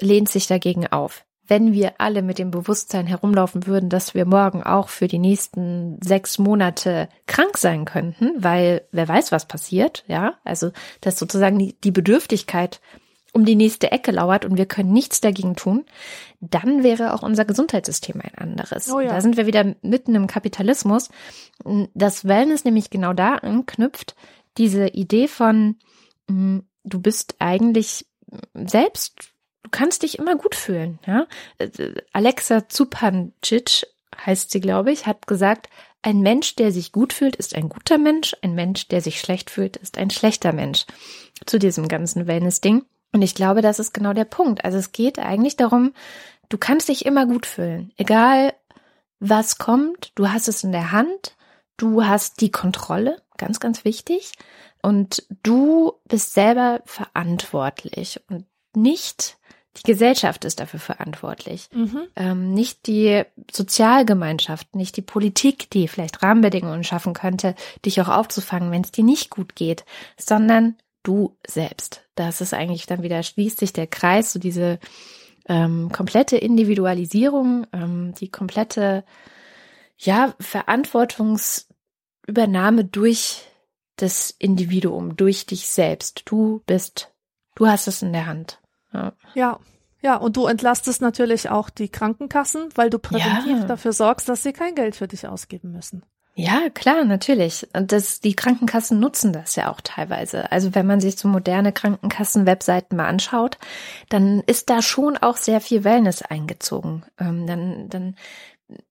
lehnt sich dagegen auf. wenn wir alle mit dem Bewusstsein herumlaufen würden, dass wir morgen auch für die nächsten sechs Monate krank sein könnten, weil wer weiß, was passiert, ja, also dass sozusagen die, die Bedürftigkeit um die nächste Ecke lauert und wir können nichts dagegen tun, dann wäre auch unser Gesundheitssystem ein anderes. Oh ja. Da sind wir wieder mitten im Kapitalismus. Das Wellness nämlich genau da anknüpft, diese Idee von, mm, du bist eigentlich selbst, du kannst dich immer gut fühlen. Ja? Alexa Zupancic heißt sie, glaube ich, hat gesagt, ein Mensch, der sich gut fühlt, ist ein guter Mensch, ein Mensch, der sich schlecht fühlt, ist ein schlechter Mensch. Zu diesem ganzen Wellness-Ding. Und ich glaube, das ist genau der Punkt. Also es geht eigentlich darum, du kannst dich immer gut fühlen. Egal was kommt, du hast es in der Hand, du hast die Kontrolle, ganz, ganz wichtig. Und du bist selber verantwortlich und nicht die Gesellschaft ist dafür verantwortlich. Mhm. Ähm, nicht die Sozialgemeinschaft, nicht die Politik, die vielleicht Rahmenbedingungen schaffen könnte, dich auch aufzufangen, wenn es dir nicht gut geht, sondern du selbst. Das ist eigentlich dann wieder, schließt sich der Kreis, so diese ähm, komplette Individualisierung, ähm, die komplette, ja, Verantwortungsübernahme durch das Individuum, durch dich selbst. Du bist, du hast es in der Hand. Ja. ja. Ja, und du entlastest natürlich auch die Krankenkassen, weil du präventiv ja. dafür sorgst, dass sie kein Geld für dich ausgeben müssen. Ja, klar, natürlich. Und das, die Krankenkassen nutzen das ja auch teilweise. Also wenn man sich so moderne Krankenkassen-Webseiten mal anschaut, dann ist da schon auch sehr viel Wellness eingezogen. Ähm, dann, dann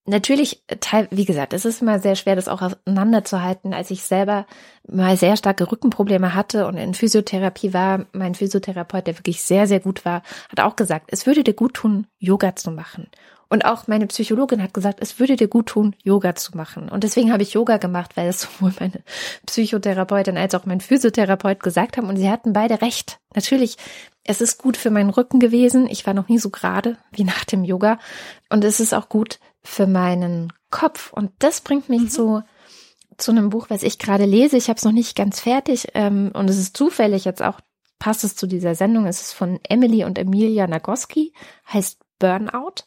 natürlich, wie gesagt, es ist immer sehr schwer, das auch auseinanderzuhalten. Als ich selber mal sehr starke Rückenprobleme hatte und in Physiotherapie war, mein Physiotherapeut, der wirklich sehr, sehr gut war, hat auch gesagt, es würde dir gut tun, Yoga zu machen. Und auch meine Psychologin hat gesagt, es würde dir gut tun, Yoga zu machen. Und deswegen habe ich Yoga gemacht, weil es *laughs* sowohl meine Psychotherapeutin als auch mein Physiotherapeut gesagt haben. Und sie hatten beide recht. Natürlich, es ist gut für meinen Rücken gewesen. Ich war noch nie so gerade wie nach dem Yoga. Und es ist auch gut für meinen Kopf. Und das bringt mich mhm. zu zu einem Buch, was ich gerade lese. Ich habe es noch nicht ganz fertig ähm, und es ist zufällig jetzt auch passt es zu dieser Sendung. Es ist von Emily und Emilia Nagoski, heißt Burnout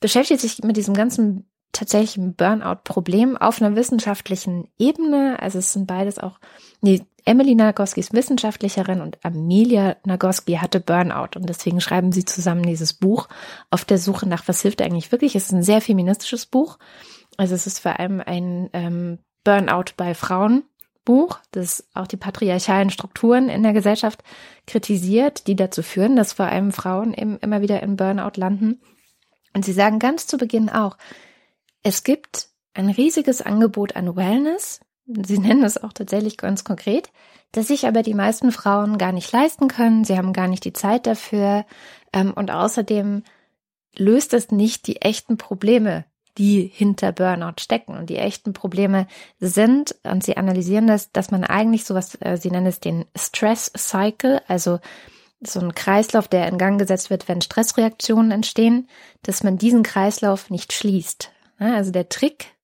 beschäftigt sich mit diesem ganzen tatsächlichen Burnout-Problem auf einer wissenschaftlichen Ebene. Also es sind beides auch, nee, Emily Nagoski ist Wissenschaftlerin und Amelia Nagoski hatte Burnout und deswegen schreiben sie zusammen dieses Buch auf der Suche nach, was hilft eigentlich wirklich. Es ist ein sehr feministisches Buch. Also es ist vor allem ein ähm, Burnout bei Frauen Buch, das auch die patriarchalen Strukturen in der Gesellschaft kritisiert, die dazu führen, dass vor allem Frauen eben immer wieder in Burnout landen. Und sie sagen ganz zu Beginn auch, es gibt ein riesiges Angebot an Wellness. Sie *laughs* nennen es auch tatsächlich ganz konkret, dass sich aber die meisten Frauen gar nicht leisten können. Sie haben gar nicht die Zeit dafür. Ähm, und außerdem löst es nicht die echten Probleme, die hinter Burnout stecken. Und die echten Probleme sind, und sie analysieren das, dass man eigentlich sowas, äh, sie nennen es den Stress Cycle, also so ein Kreislauf, der in Gang gesetzt wird, wenn Stressreaktionen entstehen, dass man diesen Kreislauf nicht schließt. Also der Trick,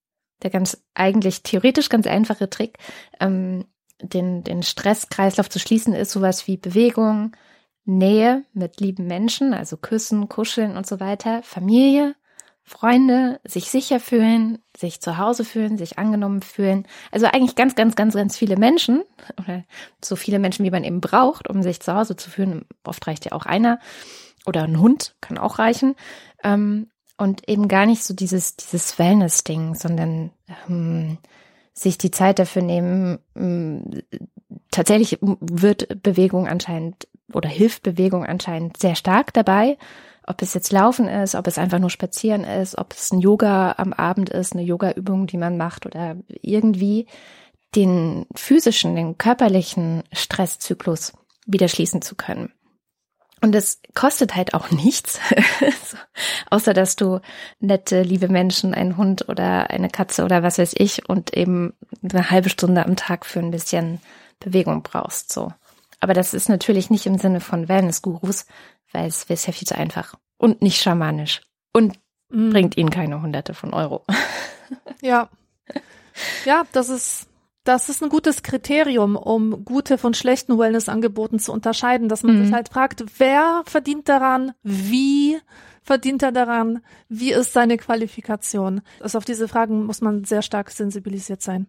der ganz eigentlich theoretisch ganz einfache Trick, ähm, den, den Stresskreislauf zu schließen, ist sowas wie Bewegung, Nähe mit lieben Menschen, also Küssen, Kuscheln und so weiter, Familie, Freunde, sich sicher fühlen, sich zu Hause fühlen, sich angenommen fühlen. Also eigentlich ganz, ganz, ganz, ganz viele Menschen *laughs* oder so viele Menschen, wie man eben braucht, um sich zu Hause zu fühlen. Oft reicht ja auch einer oder ein Hund kann auch reichen. Ähm, und eben gar nicht so dieses, dieses Wellness-Ding, sondern ähm, sich die Zeit dafür nehmen. Ähm, tatsächlich wird Bewegung anscheinend oder hilft Bewegung anscheinend sehr stark dabei ob es jetzt Laufen ist, ob es einfach nur Spazieren ist, ob es ein Yoga am Abend ist, eine Yoga-Übung, die man macht oder irgendwie den physischen, den körperlichen Stresszyklus wieder schließen zu können. Und es kostet halt auch *laughs* nichts, außer dass du nette, liebe Menschen, einen Hund oder eine Katze oder was weiß ich und eben eine halbe Stunde am Tag für ein bisschen Bewegung brauchst, so. Aber das ist natürlich nicht im Sinne von Wellness-Gurus, weil es wäre viel zu einfach und nicht schamanisch und mm. bringt ihnen keine Hunderte von Euro. *laughs* Ja. Ja, das ist, das ist ein gutes Kriterium, um gute von schlechten Wellness-Angeboten zu unterscheiden, dass man mm. sich halt fragt, wer verdient daran, wie verdient er daran? Wie ist seine Qualifikation? Also auf diese Fragen muss man sehr stark sensibilisiert sein.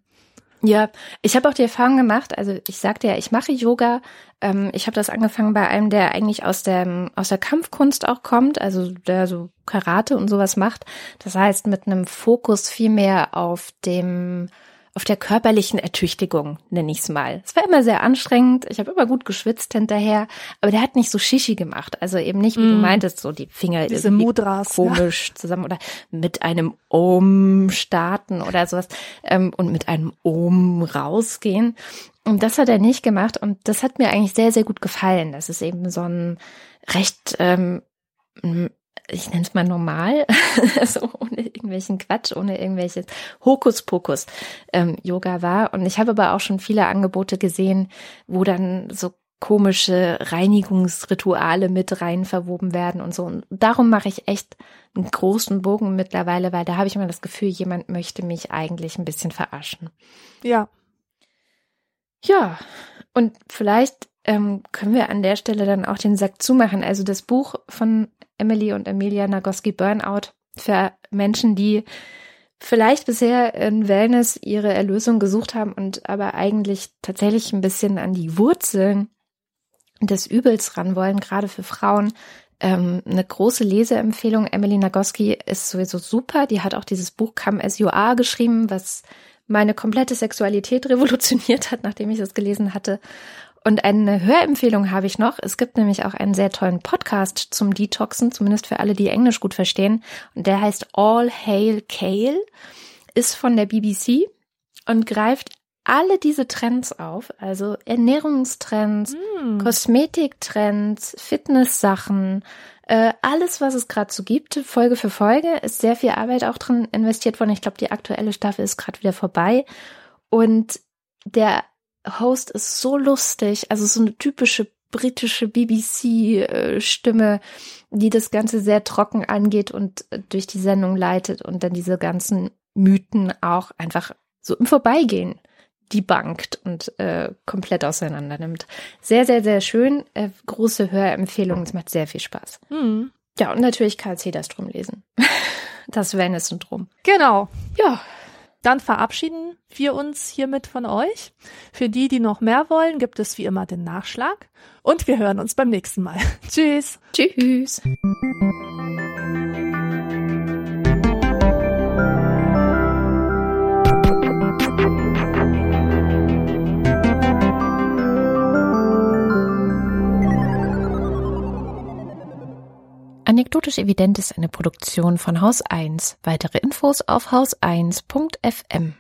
Ja, ich habe auch die Erfahrung gemacht, also ich sagte ja, ich mache Yoga. Ähm, ich habe das angefangen bei einem, der eigentlich aus der, aus der Kampfkunst auch kommt, also der so Karate und sowas macht. Das heißt, mit einem Fokus viel mehr auf dem auf der körperlichen Ertüchtigung, nenne ich es mal. Es war immer sehr anstrengend, ich habe immer gut geschwitzt hinterher, aber der hat nicht so Shishi gemacht. Also eben nicht, wie mm. du meintest, so die Finger Diese Mudras, komisch ja. zusammen oder mit einem Om starten oder sowas ähm, und mit einem Om rausgehen. Und das hat er nicht gemacht und das hat mir eigentlich sehr, sehr gut gefallen. Das ist eben so ein recht ähm, ich nenne es mal normal, *laughs* also ohne irgendwelchen Quatsch, ohne irgendwelches Hokuspokus ähm, Yoga war. Und ich habe aber auch schon viele Angebote gesehen, wo dann so komische Reinigungsrituale mit rein verwoben werden und so. Und darum mache ich echt einen großen Bogen mittlerweile, weil da habe ich immer das Gefühl, jemand möchte mich eigentlich ein bisschen verarschen. Ja. Ja, und vielleicht ähm, können wir an der Stelle dann auch den Sack zumachen. Also das Buch von Emily und Emilia Nagoski Burnout für Menschen, die vielleicht bisher in Wellness ihre Erlösung gesucht haben und aber eigentlich tatsächlich ein bisschen an die Wurzeln des Übels ran wollen, gerade für Frauen. Ähm, eine große Leseempfehlung. Emily Nagoski ist sowieso super. Die hat auch dieses Buch Come As You Are geschrieben, was meine komplette Sexualität *laughs* revolutioniert hat, nachdem ich es gelesen hatte. Und eine Hörempfehlung habe ich noch. Es gibt nämlich auch einen sehr tollen Podcast zum Detoxen, zumindest für alle, die Englisch gut verstehen. Und der heißt All Hail Kale, ist von der BBC und greift alle diese Trends auf, also Ernährungstrends, mm. Kosmetiktrends, Fitnesssachen, äh, alles, was es gerade so gibt, Folge für Folge, ist sehr viel Arbeit auch drin investiert worden. Ich glaube, die aktuelle Staffel ist gerade wieder vorbei. Und der Host ist so lustig, also so eine typische britische BBC-Stimme, die das Ganze sehr trocken angeht und durch die Sendung leitet und dann diese ganzen Mythen auch einfach so im Vorbeigehen debunked und äh, komplett auseinander nimmt. Sehr, sehr, sehr schön. Äh, große Hörempfehlung. Es macht sehr viel Spaß. Mhm. Ja, und natürlich Karl Cederstrom lesen. *laughs* Das Venice-Syndrom. Genau. Ja. Dann verabschieden wir uns hiermit von euch. Für die, die noch mehr wollen, gibt es wie immer den Nachschlag. Und wir hören uns beim nächsten Mal. *laughs* Tschüss. Tschüss. Anekdotisch evident ist eine Produktion von Haus 1. Weitere Infos auf haus1.fm.